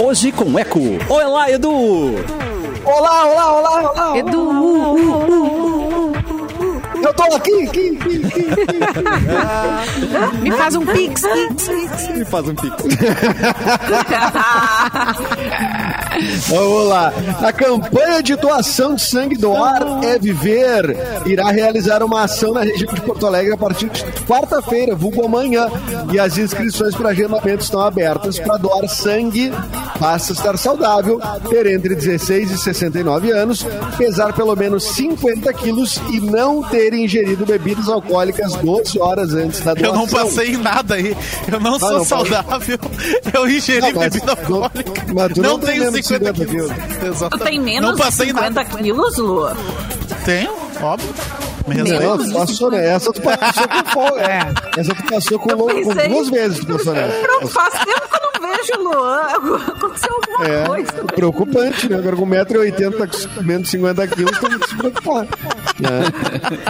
Hoje com Eco. Olá, Edu! Olá, olá, olá, olá. Edu, uh, uh, uh, Eu tô aqui, aqui, aqui, aqui. me faz um pix, pix, pix. Me faz um pico. Vamos lá. A campanha de doação de sangue doar é viver. Irá realizar uma ação na região de Porto Alegre a partir de quarta-feira, vulgo amanhã. E as inscrições para agendamento estão abertas para doar sangue. Basta estar saudável, ter entre 16 e 69 anos, pesar pelo menos 50 quilos e não ter ingerido bebidas alcoólicas 12 horas antes da Eu doação. não passei em nada aí. Eu não sou não, saudável. Eu ingeri Não, mas bebida não- alcoólica. mas tu não tem tenho menos de 50 50 quilos. Tu Exatamente. tem menos Não passei de em nada. 50 quilos, Lu? Tenho, óbvio. Não, tu passou, né? Essa tu passou com folga. É. Essa tu passou com, com duas vezes, tu passou. Não faz tempo que eu não vejo Luan. Aconteceu alguma É, coisa. preocupante, né? Agora com 1,80m, menos 50 quilos, tem que se preocupar. né?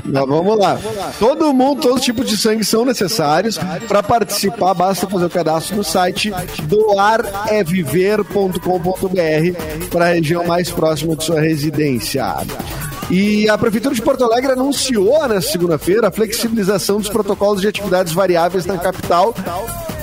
Mas vamos lá. Todo mundo, todo tipo de sangue são necessários. Para participar, basta fazer o cadastro no site doareviver.com.br para a região mais próxima de sua residência. E a Prefeitura de Porto Alegre anunciou nesta segunda-feira a flexibilização dos protocolos de atividades variáveis na capital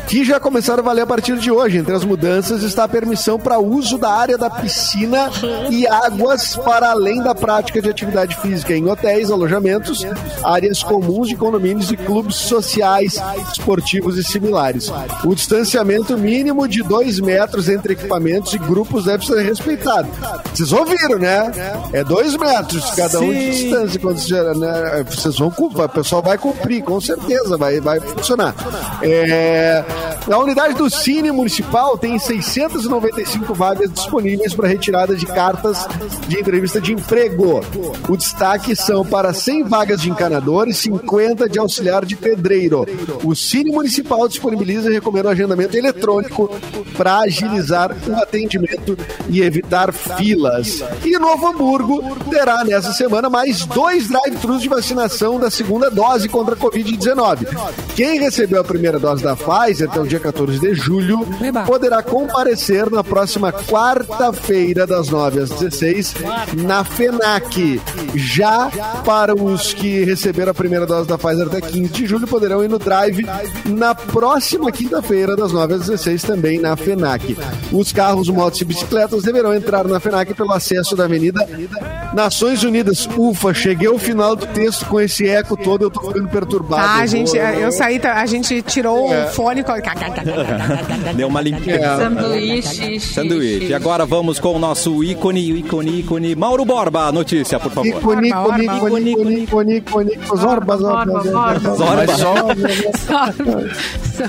que já começaram a valer a partir de hoje. Entre as mudanças está a permissão para uso da área da piscina e águas para além da prática de atividade física em hotéis, alojamentos, áreas comuns de condomínios e clubes sociais, esportivos e similares. O distanciamento mínimo de dois metros entre equipamentos e grupos deve ser respeitado. Vocês ouviram, né? É dois metros cada um de distância. Quando você, né, vocês vão cumprir, o pessoal vai cumprir, com certeza, vai, vai funcionar. É, a unidade do Cine Municipal tem 695 vagas disponíveis para retirada de cartas de entrevista de emprego. O destaque são para 100 vagas de encanador e 50 de auxiliar de pedreiro. O Cine Municipal disponibiliza e recomenda o agendamento eletrônico para agilizar o atendimento e evitar filas. E Novo Hamburgo terá nessa semana mais dois drive-thrus de vacinação da segunda dose contra a Covid-19. Quem recebeu a primeira dose da Pfizer até o dia 14 de julho poderá comparecer na próxima quarta-feira, das 9 às 16, na FENAC. Já para os que receberam a primeira dose da Pfizer até 15 de julho, poderão ir no drive na próxima quinta-feira, das 9 às 16, também na FENAC. Os carros, motos e bicicletas deverão entrar na FENAC pelo acesso da Avenida Nações Unidas. Ufa, cheguei ao final do texto com esse eco todo, eu tô ficando perturbado. Ah, gente, eu saí, tá- a gente tirou É. o fone. Deu uma limpeza. É. Sanduíche. Sanduíche. E agora vamos com o nosso ícone, ícone, ícone. Mauro Borba, notícia, por favor. Ícone, ícone, ícone, ícone, ícone, ícone, Zorba, zorba, zorba. Zorba. Só,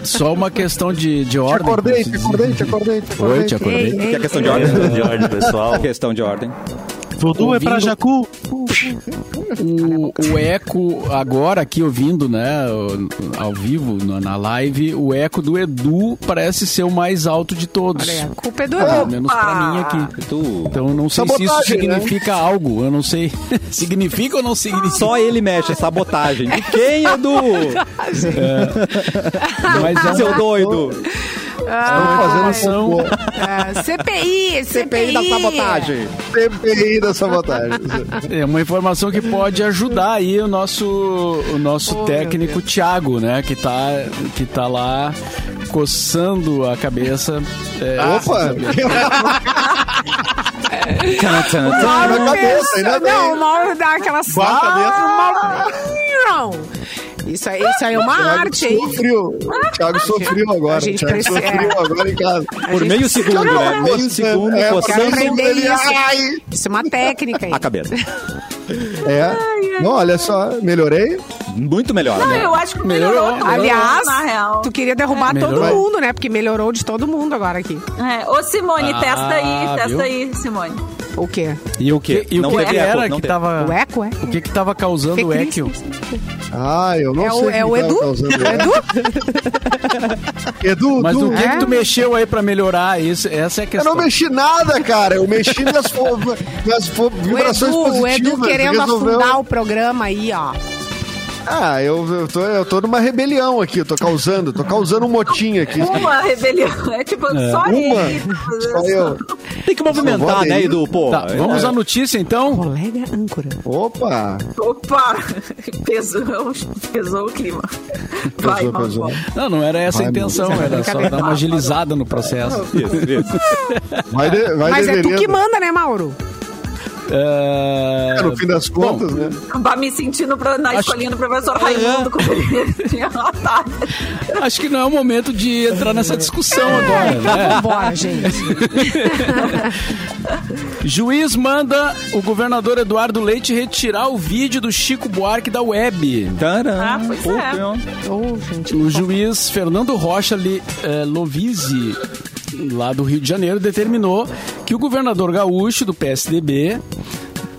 só uma questão de, de Te ordem. acordei, como te acordei, te acordei, te Oi, acordei. te acordei. Ei, Que é questão de ordem. De ordem, pessoal. Questão de ordem. Voodoo é pra Jacu. O, o eco, agora aqui ouvindo, né, ao vivo, na, na live, o eco do Edu parece ser o mais alto de todos. Olha, a culpa é do Pelo Edu. menos pra mim aqui. Tu... Então não sei se isso Sabotagem, né? significa algo. Eu não sei. significa ou não significa? Só ele mexe, sabotagem. De quem, Edu? Mas é Seu uma, doido. Estamos fazendo um Ah, CPI, CPI. CPI da sabotagem. CPI da sabotagem. é uma informação que pode ajudar aí o nosso, o nosso técnico Thiago, né? Que tá, que tá lá coçando a cabeça. É, Opa! O Mauro Na cabeça, bem. Não, o Mauro dá aquela Com a cabeça. Não. Isso aí, isso aí é uma arte, hein? Sofreu. O Thiago sofreu agora. A gente o Thiago precisa- sofreu agora em casa. Por meio segundo, né? Meio segundo, É, coçando aprender isso. Ai! Isso é uma técnica aí. a cabeça. É. Não, olha só, melhorei. Muito melhor, Não, né? eu acho que Melhorou. melhorou. Aliás, na real. tu queria derrubar Melhorou. todo mundo, né? Porque melhorou de todo mundo agora aqui. É. Ô, Simone, Ah, testa aí, testa viu? aí, Simone. O quê? E o que, e o Não que, teve que eco, era não que teve. tava. O eco, é? O que que tava causando o eco? Ah, eu não É sei. o, o é o que Edu? É o. Edu? Edu, Mas Edu, o que, É? que tu mexeu aí pra melhorar isso? Essa é a Eu questão. não mexi nada, cara. Eu mexi nas, fo- nas fo- O vibrações Edu, o positivas. Edu querendo resolveu. afundar o programa aí, ó. Ah, eu, eu, tô, eu tô numa rebelião aqui, eu tô causando, tô causando um motim aqui. Uma rebelião. É tipo, só Uma, ele. só eu. Tem que movimentar, né. Edu? Pô, Tá, é- vamos à notícia então. Colega âncora. Opa! Opa! Pesou, pesou o clima. Vai, Pesou, pesou. Não, não era essa a Vai, intenção, era só dar uma agilizada no processo. Isso, isso. Vai, de, vai Mas é tu que manda, né, Mauro? É, É, no fim das contas, né? Vai me sentindo pra, na Acho- escolinha do professor Raimundo, notado. Acho que não é o momento de entrar nessa discussão agora, né? Vambora, gente. Juiz manda o governador Eduardo Leite retirar o vídeo do Chico Buarque da web. Taran. Ah, pois Pô, é. Ô, gente. O juiz Fernando Rocha Li- eh, Lovise, lá do Rio de Janeiro, determinou que o governador gaúcho do PSDB,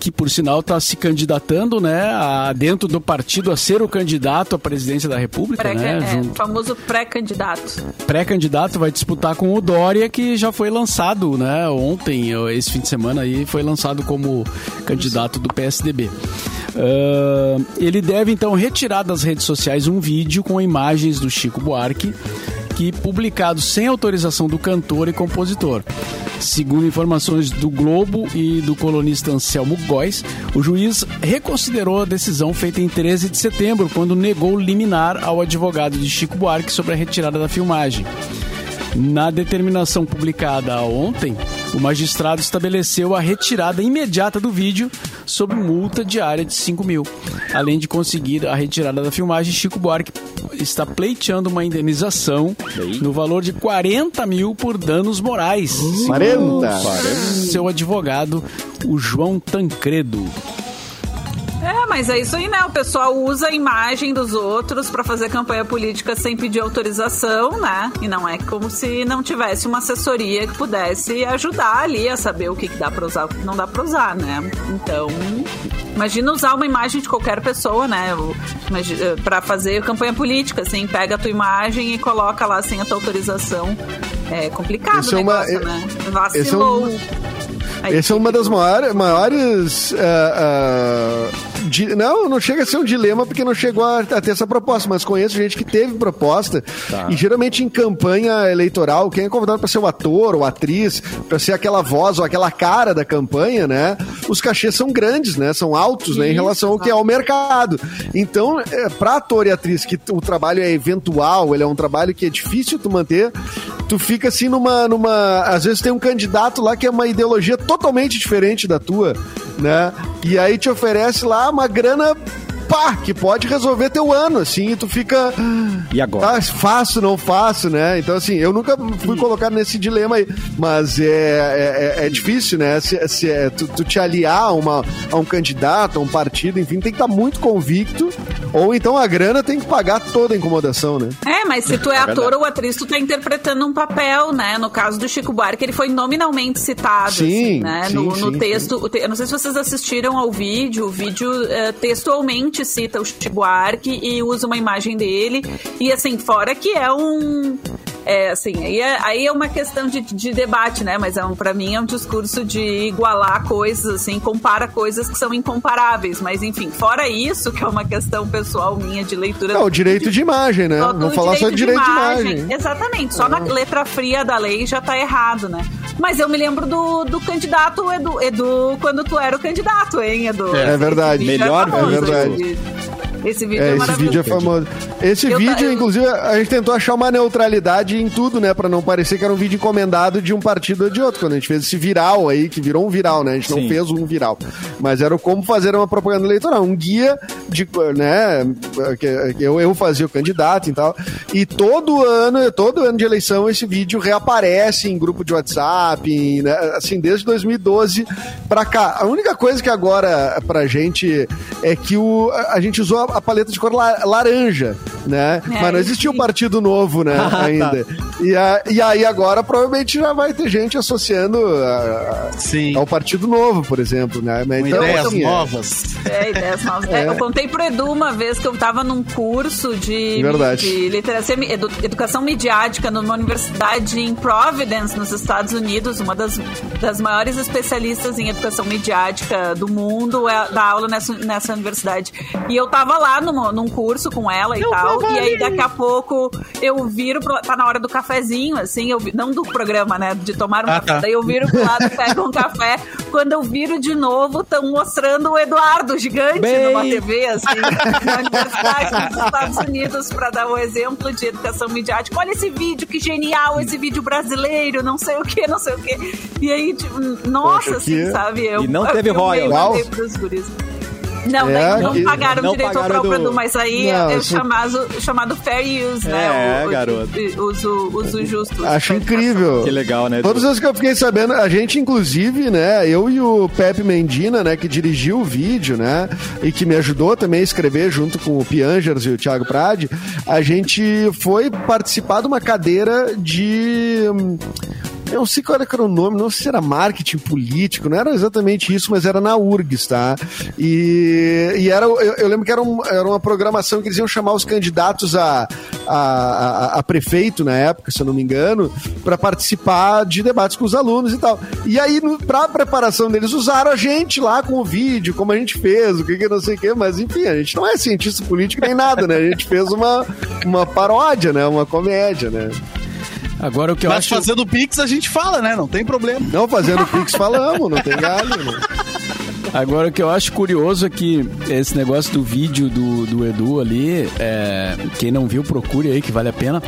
que por sinal está se candidatando, né, a, dentro do partido a ser o candidato à presidência da República, Pré- né, é, junto- famoso pré-candidato. pré-candidato, vai disputar com o Dória, que já foi lançado, né, ontem, esse fim de semana aí, foi lançado como candidato do PSDB. Ah, ele deve então retirar das redes sociais um vídeo com imagens do Chico Buarque, que publicado sem autorização do cantor e compositor. Segundo informações do Globo e do colunista Anselmo Góes, o juiz reconsiderou a decisão feita em 13 de setembro, quando negou liminar ao advogado de Chico Buarque sobre a retirada da filmagem. Na determinação publicada ontem, o magistrado estabeleceu a retirada imediata do vídeo sob multa diária de 5 mil. Além de conseguir a retirada da filmagem, Chico Buarque está pleiteando uma indenização no valor de 40 mil por danos morais. 40. Seu advogado, o João Tancredo. É, mas é isso aí, né? O pessoal usa a imagem dos outros pra fazer campanha política sem pedir autorização, né? E não é como se não tivesse uma assessoria que pudesse ajudar ali a saber o que, que dá pra usar e o que não dá pra usar, né? Então, imagina usar uma imagem de qualquer pessoa, né? Eh, Pra fazer campanha política, assim, pega a tua imagem e coloca lá sem a tua autorização. É complicado Esse o é uma- negócio, né? esse é Vacilou. um- é uma das maiores. maiores ah, di- não, não chega a ser um dilema porque não chegou a, a ter essa proposta, mas conheço gente que teve proposta. E geralmente em campanha eleitoral, quem é convidado para ser o ator ou atriz, para ser aquela voz ou aquela cara da campanha, né? Os cachês são grandes, né? São altos, né? Em relação ao que é o mercado. Então, é, para ator e atriz, que o trabalho é eventual, ele é um trabalho que é difícil tu manter, tu fica assim numa, numa. Às vezes tem um candidato lá que é uma ideologia totalmente diferente da tua, né? E aí te oferece lá uma grana. Pá, que pode resolver teu ano, assim, e tu fica. E agora? Tá, faço, não faço, né? Então, assim, eu nunca fui colocado nesse dilema aí. Mas é, é, é- é difícil, né? Se, se é, tu, tu te aliar a, uma, a um candidato, a um partido, enfim, tem que estar muito convicto. Ou então a grana tem que pagar toda a incomodação, né? É, mas se tu é, É ator verdade. ou atriz, tu tá interpretando um papel, né? No caso do Chico Buarque, ele foi nominalmente citado, Sim, assim, né? sim, no, no sim, texto. Eu não sei se vocês assistiram ao vídeo. O vídeo eh, textualmente cita o Chico Buarque e usa uma imagem dele. E assim, fora que é um. É, assim, aí é, aí é uma questão de, de debate, né? Mas é um, para mim é um discurso de igualar coisas, assim, compara coisas que são incomparáveis. Mas enfim, fora isso, que é uma questão pessoal minha de leitura. É o direito de imagem, né? Vamos falar só de direito de imagem. Exatamente, só na letra fria da lei já tá errado, né? Mas eu me lembro do, do candidato Edu, Edu, quando tu era o candidato, hein, Edu? É verdade. Esse vídeo Melhor, famoso, é verdade. Esse vídeo é, É, esse maravilhoso. vídeo é famoso. Esse Eu vídeo, ta- eu- inclusive, a gente tentou achar uma neutralidade em tudo, né? Pra não parecer que era um vídeo encomendado de um partido ou de outro. Quando a gente fez esse viral aí, que virou um viral, né? A gente não Sim. fez um viral. Mas era o como fazer uma propaganda eleitoral. Um guia de, né? Eu, eu fazia o candidato e tal. E todo ano, todo ano de eleição, esse vídeo reaparece em grupo de WhatsApp, em, né? assim, desde 2012 pra cá. A única coisa que agora pra gente é que o, a a gente usou a, a paleta de cor la- laranja, né? É, Mas não existia o sim. Partido Novo, né? Ah, tá. ainda. E, a- e aí agora provavelmente já vai ter gente associando a- a- Sim. ao Partido Novo, por exemplo, né? Mas então, ideias assim, é- novas. É, ideias novas. É, eu contei pro Edu uma vez que eu tava num curso de, Verdade. de literacia, edu- educação midiática numa universidade em Providence, nos Estados Unidos, uma das, das maiores especialistas em educação midiática do mundo, é, dá aula nessa, nessa universidade. E eu tava tava lá numa- num curso com ela e tal. E aí, daqui a pouco, eu viro pro, Tá na hora do cafezinho, assim, eu não do programa, né? De tomar um Ah, café. tá. Daí eu viro pro lado, pego um café. Quando eu viro de novo, estão mostrando o Eduardo gigante Bem- numa TV, assim, na Universidade dos Estados Unidos, pra dar o exemplo de educação midiática. Olha esse vídeo, que genial, esse vídeo brasileiro, não sei o que, não sei o que. E aí, tipo, nossa, Poxa, assim, que- sabe? Eu, E não eu teve Uau. pros guris. Não, É, daí não que- pagaram não direito pagaram ao próprio do- mas aí Não, é o isso- chamado, chamado fair use, né? É, o, o- garoto. o- uso, uso justo. Acho incrível. Que legal, né? Todas as que eu fiquei sabendo, a gente, inclusive, né, eu e o Pepe Mendina, né, que dirigiu o vídeo, né, e que me ajudou também a escrever junto com o Piangers e o Thiago Prade, a gente foi participar de uma cadeira de. Eu não sei qual era o nome, não sei se era marketing político, não era exatamente isso, mas era na URGS, tá? E, e era, eu, eu lembro que era, um- era uma programação que eles iam chamar os candidatos a, a, a- a prefeito na época, se eu não me engano, para participar de debates com os alunos e tal. E aí, no, pra preparação deles, usaram a gente lá com o vídeo, como a gente fez, o que que não sei o que, mas enfim, a gente não é cientista político nem nada, né? A gente fez uma, uma paródia, né? Uma comédia, né? Agora o que eu Mas acho. fazendo Pix a gente fala, né? Não tem problema. Não fazendo Pix falamos, não tem galho, né? Agora, o que eu acho curioso é que esse negócio do vídeo do, do Edu ali, é, quem não viu, procure aí, que vale a pena.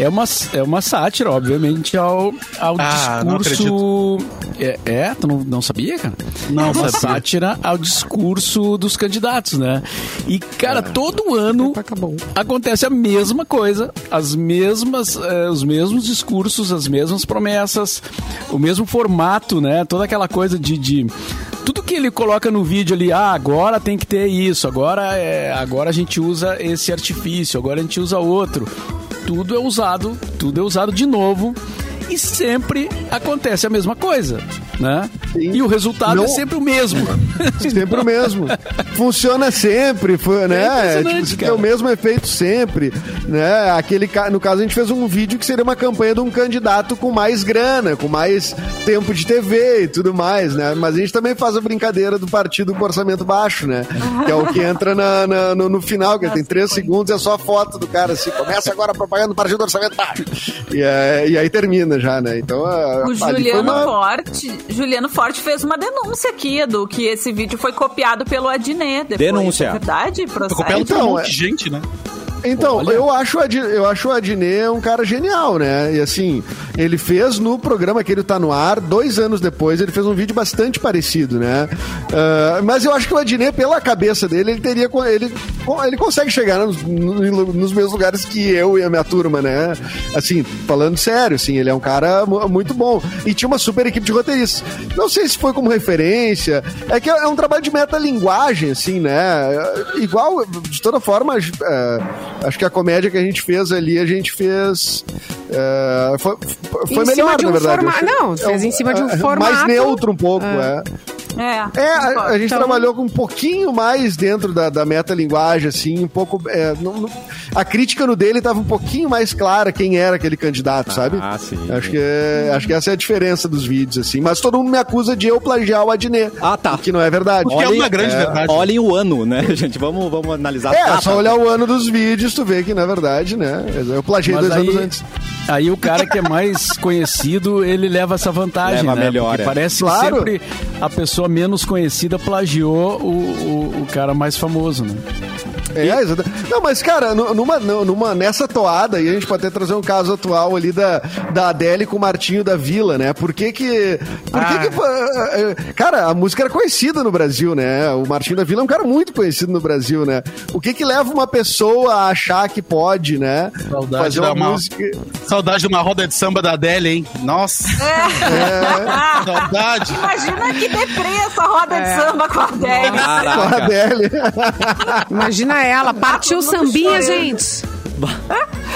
É uma, é uma sátira, obviamente, ao, ao Ah, não discurso. É, é? Tu não, não sabia, cara? Não é uma sabia. sátira ao discurso dos candidatos, né? E, cara, todo ano acontece a mesma coisa, as mesmas, eh, os mesmos discursos, as mesmas promessas, o mesmo formato, né? Toda aquela coisa de, de tudo que ele coloca no vídeo ali, ah, agora tem que ter isso, agora é, agora a gente usa esse artifício, agora a gente usa outro. Tudo é usado, tudo é usado de novo e sempre acontece a mesma coisa, né? Sim. E o resultado Não- é sempre o mesmo. Sempre o mesmo. Funciona sempre, foi, né? É tipo, tem o mesmo efeito sempre, né? Aquele, no caso, a gente fez um vídeo que seria uma campanha de um candidato com mais grana, com mais tempo de TV e tudo mais, né? Mas a gente também faz a brincadeira do partido com orçamento baixo, né? Que é o que entra na- na- no, no final, que tem três segundos, é só a foto do cara assim, começa agora a propaganda do partido do orçamento baixo. E, é- e aí termina já, né? Então, a- O Juliano uma- Forte, Juliano Forte fez uma denúncia aqui, Edu, que esse vídeo foi copiado pelo Adnet. depois. Denúncia. É verdade? Copiando por Então, um monte é- de gente, né? Então, Olha. eu acho, eu acho o Adnet um cara genial, né? E assim, ele fez no programa que ele tá no ar, dois anos depois, ele fez um vídeo bastante parecido, né? Ah, mas eu acho que o Adnet, pela cabeça dele, ele teria. Ele, ele consegue chegar nos, no- nos mesmos lugares que eu e a minha turma, né? Assim, falando sério, assim, ele é um cara mu- muito bom. E tinha uma super equipe de roteiristas. Não sei se foi como referência, é que é um trabalho de metalinguagem, assim, né? Igual, de toda forma, é, acho que a comédia que a gente fez ali, a gente fez. é, foi foi melhor, um na verdade. forma- não, É fez em cima de um é, Mais formato. neutro um pouco, é. É, É, a, a gente Então- trabalhou com um pouquinho mais dentro da, da metalinguagem, assim, um pouco. é, não- não- a crítica no dele estava um pouquinho mais clara quem era aquele candidato, sabe? Ah, sim. Acho que, é- acho que essa é a diferença dos vídeos, assim. Mas todo mundo me acusa de eu plagiar o Adnet. Ah, tá. Que não é verdade. Porque é uma grande verdade. Olhem o ano, né, gente? Vamos, vamos analisar. É, Ah, só tá. olhar o ano dos vídeos, tu vê que, na verdade, né? Eu plagiei Mas dois anos aí, antes. aí o cara que é mais conhecido, ele leva essa vantagem, Leva né? melhor, Porque é. parece Claro. que sempre a pessoa menos conhecida plagiou o, o, o cara mais famoso, né? É, exatamente. Não, mas, cara, nu- numa, nu- numa, nessa toada, e a gente pode até trazer um caso atual ali da, da Adele com o Martinho da Vila, né? Por que que. Por que Ah. que. eh, eh, Cara, a música era conhecida no Brasil, né? O Martinho da Vila é um cara muito conhecido no Brasil, né? O que que leva uma pessoa a achar que pode, né? Saudade fazer da uma música. Saudade de uma roda de samba da Adele, hein? Nossa, É, saudade. Imagina que deprê essa roda É. de samba com a Adele. com a Caraca. Adele. Imagina ela, partiu mundo sambinha, chorando. gente.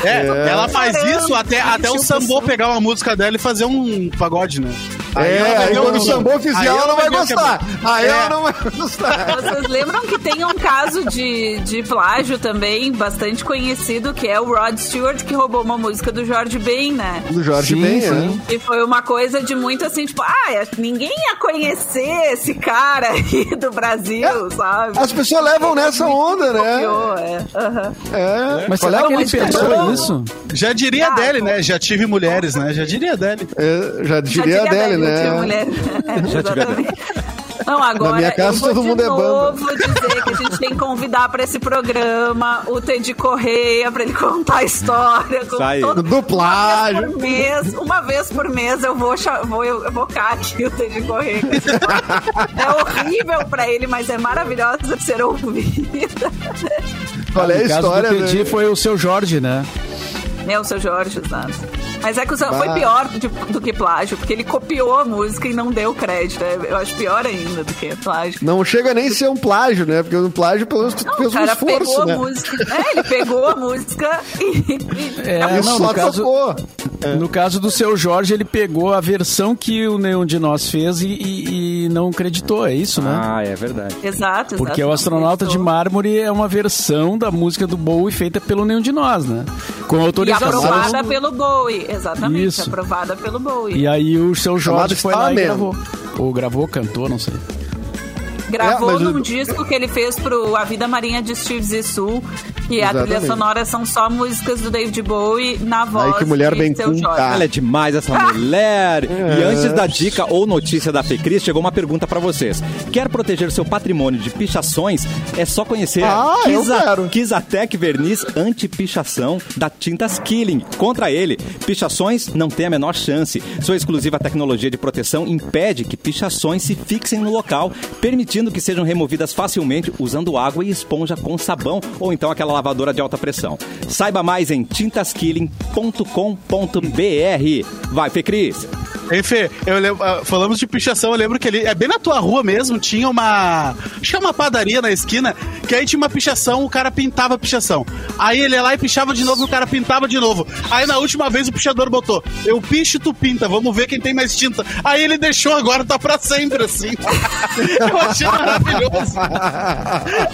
É, ela faz isso até, até o sambô pegar uma música dela e fazer um pagode, né? É, ela vai aí quando o- sambô fizer, aí ela não vai o gostar. Aí É. ela não vai gostar. Vocês lembram que tem um caso de, de plágio também, bastante conhecido, que é o Rod Stewart, que roubou uma música do Jorge Ben, né? Do Jorge Sim, bem, sim. é. E foi uma coisa de muito assim, tipo, ah, ninguém ia conhecer esse cara aí do Brasil, sabe? As pessoas levam nessa onda, né? Copiou, é. aham. É. Mas será é que ele pensou isso? Já diria Ah, dele, pô. né? Já tive mulheres, né? Já diria dele. É, já Já diria a diria dele, tinha né? mulher. Exatamente. Não, agora Na minha casa eu vou todo de mundo é novo dizer que a gente tem que convidar para esse programa o Teddy Correia para ele contar a história. Com Isso aí. todo- Do plágio. Uma vez por mês, uma vez por mês eu vou, vou evocar aqui o Teddy Correia. É horrível para ele, mas é maravilhosa de ser ouvida. Qual é a história? do Teddy né? foi o seu Jorge, né? É o seu Jorge, exato. Mas é que o seu- foi pior do, do que plágio, porque ele copiou a música e não deu crédito. É, Eu acho pior ainda do que plágio. Não chega nem a ser um plágio, né? Porque um plágio, pelo menos, tu Não, fez o um cara esforço, pegou né? a música. É, ele pegou a música e. e- É, E não, só no caso, tocou. no caso do seu Jorge, ele pegou a versão que o Nenhum de Nós fez e, e- e não acreditou, é isso, né? Ah, é verdade. Exato, Porque exato, o Astronauta de. Mármore é uma versão da música do Bowie feita pelo Nenhum de Nós, né? Com E autorização. aprovada pelo Bowie, exatamente. Isso. Aprovada pelo Bowie. E aí o seu Jorge foi lá e Starman. gravou. Ou gravou, cantou, não sei. Gravou É, num o- disco que ele fez pro A Vida Marinha de Steve Zissou, que a trilha sonora são só músicas do David Bowie na voz que mulher bem seu. Ela é demais, essa mulher. E antes da dica ou notícia da Fecris, chegou uma pergunta pra vocês. Quer proteger seu patrimônio de pichações? É só conhecer Ah, Kisa, quero. Kizatec Verniz Anti-Pichação da Tintas Killing. Contra ele, pichações não tem a menor chance. Sua exclusiva tecnologia de proteção impede que pichações se fixem no local, permitindo que sejam removidas facilmente usando água e esponja com sabão ou então aquela lavadora de alta pressão. Saiba mais em tintaskilling.com.br. Vai, Fecris. Hein, Fê, eu lembro, ah, falamos de pichação, eu lembro que ali, é bem na tua rua mesmo, tinha uma. Acho que é uma padaria na esquina, que aí tinha uma pichação, o cara pintava a pichação. Aí ele ia lá e pichava de novo, o cara pintava de novo. Aí na última vez o pichador botou: Eu picho, tu pinta, vamos ver quem tem mais tinta. Aí ele deixou, agora tá pra sempre assim. eu achei maravilhoso.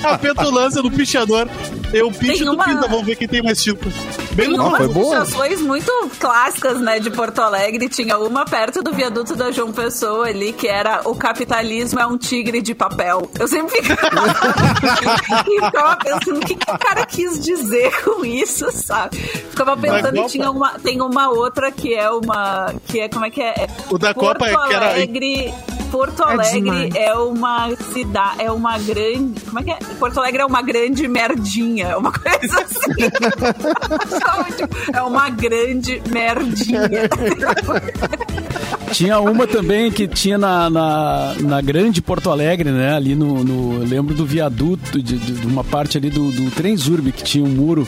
A petulância do pichador. Eu picho, Tem tu uma- pinta, vamos ver quem tem mais tinta. Bem Tem no umas foi boa. pichações muito clássicas, né, de Porto Alegre. Tinha uma perto do viaduto da João Pessoa ali, que era o capitalismo é um tigre de papel. Eu sempre ficava, e ficava pensando o que, que o cara quis dizer com isso, sabe? Ficava pensando e tinha uma, tem uma outra que é uma, que é, como é que é? É O da Porto Copa é que era- Alegre... Porto É Alegre demais. é uma cidade, é uma grande. Como é que é? Porto Alegre é uma grande merdinha, é uma coisa assim. Tipo, é uma grande merdinha. Tinha uma também que tinha na, na, na grande Porto Alegre, né? Ali no. no- lembro do viaduto, de, de- de uma parte ali do, do Trenzurbe, que tinha um muro.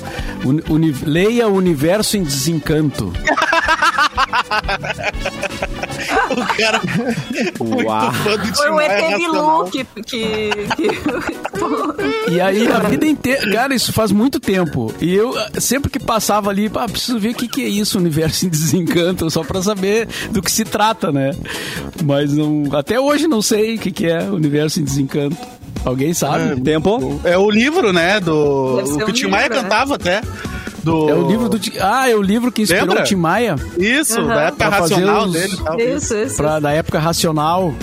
Uni- leia o universo em desencanto. O cara. Uau. Fã do Foi o ET. Bilu que. que, que... E aí a vida inteira. Cara, isso faz muito tempo. E eu sempre que passava ali, ah, preciso ver o que, que é isso, universo em desencanto, só pra saber do que se trata, né? Mas não, até hoje não sei o que, que é universo em desencanto. Alguém sabe? Tempo. É o livro, né? Do. O que um o Tim Maia né? cantava até. Do... É o livro do. Ah, é o livro que inspirou Lembra? o Tim Maia. Isso, Aham. da época Pra fazer racional os- dele tal. Isso, isso. Pra, da época racional.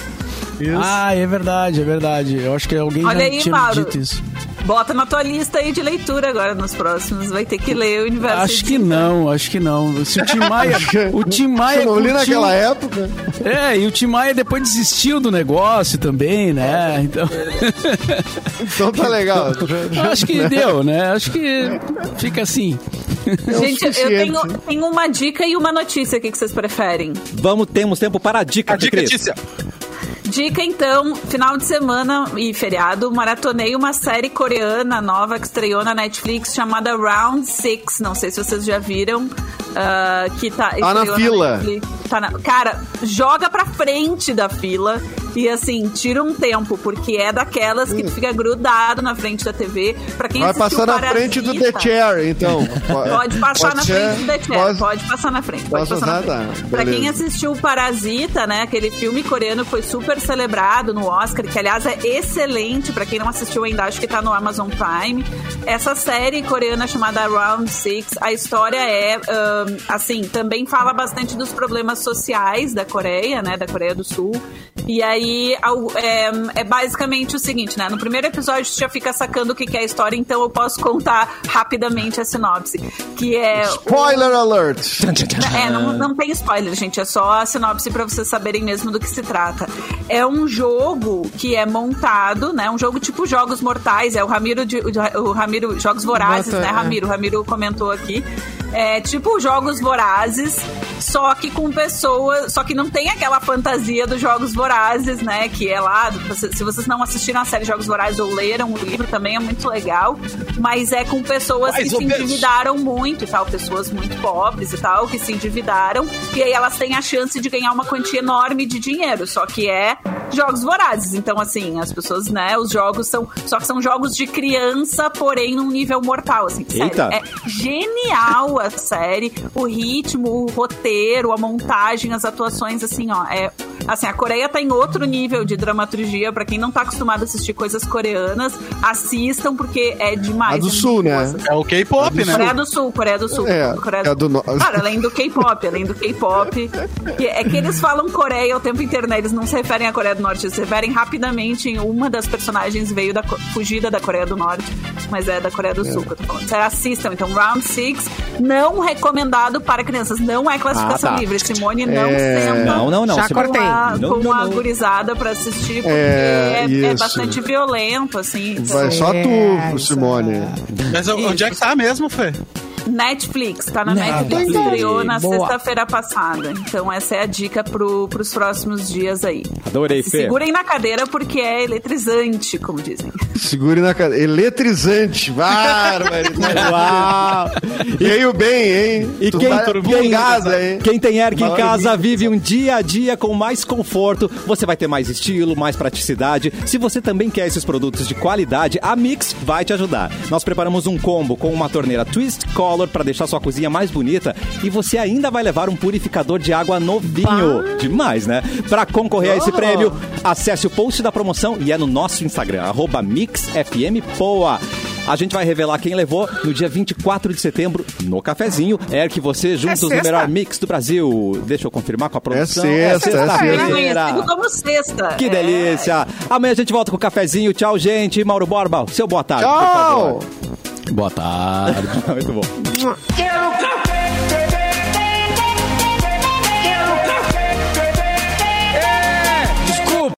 Isso. Ah, é verdade, é verdade. Eu acho que alguém Olha já aí, tinha Mauro. dito isso. Bota na tua lista aí de leitura agora nos próximos. Vai ter que ler o universo. Acho que não, acho que não. Se o Tim Maia. o Tim Maia. Eu não li naquela época. É, e o Tim Maia depois desistiu do negócio também, né? Então. Então tá legal. acho que deu, né? Acho que fica assim. É o Gente, eu tenho, tenho uma dica e uma notícia. O que que vocês preferem? Vamos, temos tempo para a dica, A dica, Fecris. Tícia. Dica então, final de semana e feriado, maratonei uma série coreana nova que estreou na Netflix chamada Round Six. Não sei se vocês já viram. Ah, que tá, Tá na fila. Netflix. Tá na- cara, joga pra frente da fila. E assim, tira um tempo, porque é daquelas que tu fica grudado na frente da TV. Pra quem Vai assistiu passar na Parasita, frente do The Chair, então. Pode passar na ser- frente do The Chair, pode- pode, passar na frente. Pode passar na frente. Tá, pra quem assistiu Parasita, né, aquele filme coreano que foi super celebrado no Oscar, que aliás é excelente, pra quem não assistiu ainda, acho que tá no Amazon Prime. Essa série coreana chamada Round Six, a história é, assim, também fala bastante dos problemas sociais da Coreia, né, da Coreia do Sul. E aí é, é basicamente o seguinte, né, no primeiro episódio tu já fica sacando o que que é a história, então eu posso contar rapidamente a sinopse, que é... o- Spoiler alert! é, não, não tem spoiler, gente. É só a sinopse pra vocês saberem mesmo do que se trata. É um jogo que é montado, né? Um jogo tipo Jogos Mortais. É o Ramiro, de, o Ramiro Jogos Vorazes, Bota, né, é. Ramiro? O Ramiro comentou aqui. É tipo Jogos Vorazes, só que com pessoas. Só que não tem aquela fantasia dos Jogos Vorazes, né? Que é lá. Se vocês não assistiram a série Jogos Vorazes ou leram o livro, também é muito legal. Mas é com pessoas Mais que se menos. endividaram muito e tal, pessoas muito pobres e tal, que se endividaram, e aí elas têm a chance de ganhar uma quantia enorme de dinheiro, só que é jogos vorazes. Então, assim, as pessoas, né, os jogos são. Só que são jogos de criança, porém num nível mortal, assim. Sério, é genial a série, o ritmo, o roteiro, a montagem, as atuações, assim, ó. É, assim, a Coreia tá em outro nível de dramaturgia, pra quem não tá acostumado a assistir coisas coreanas, assistam, porque é demais. A do é Sul, né? boa. É o K-pop, né? Coreia do Sul, Coreia do Sul. É, Coreia é do no- Claro, além do K-pop, além do K-pop. É que eles falam Coreia o tempo inteiro, né? Eles não se referem à Coreia do Norte, eles se referem rapidamente em uma das personagens veio da fugida da Coreia do Norte, mas é da Coreia do Sul que eu tô falando. Vocês assistam, então, Round Six, não recomendado para crianças, não é classificação Ah, tá. livre. Simone não É, senta Não, não, não. Já cortei. A, Não, com não, a não. gurizada pra assistir, porque É, é, é bastante violento, assim. então- Vai só É, tu, Simone. Mas onde é que tá mesmo, Fê? Netflix, tá na Netflix. Netflix, estreou na sexta-feira passada. Então essa é a dica pro, pros próximos dias aí. Adorei, Se Fê. segurem na cadeira porque é eletrizante, como dizem. Segure na cadeira. Eletrizante. Barbaridade. Uau! Veio bem, hein? E Tu quem, vai quem, pingada, hein? quem tem Eric em casa vive um dia a dia com mais conforto. Você vai ter mais estilo, mais praticidade. Se você também quer esses produtos de qualidade, a Mix vai te ajudar. Nós preparamos um combo com uma torneira Twist Color para deixar sua cozinha mais bonita e você ainda vai levar um purificador de água novinho. Demais, né? Para concorrer a esse Oh. prêmio, acesse o post da promoção e é no nosso Instagram, arroba MixFMPoa. A gente vai revelar quem levou no dia 24 de setembro no cafezinho. É que você juntos o sexta? melhor mix do Brasil. Deixa eu confirmar com a produção. sexta, é sexta-feira. Conhecido como sexta. Que É. delícia! Amanhã a gente volta com o cafezinho. Tchau, gente. Mauro Borba, seu boa tarde, por Tchau! Boa tarde. Muito bom. Quero café.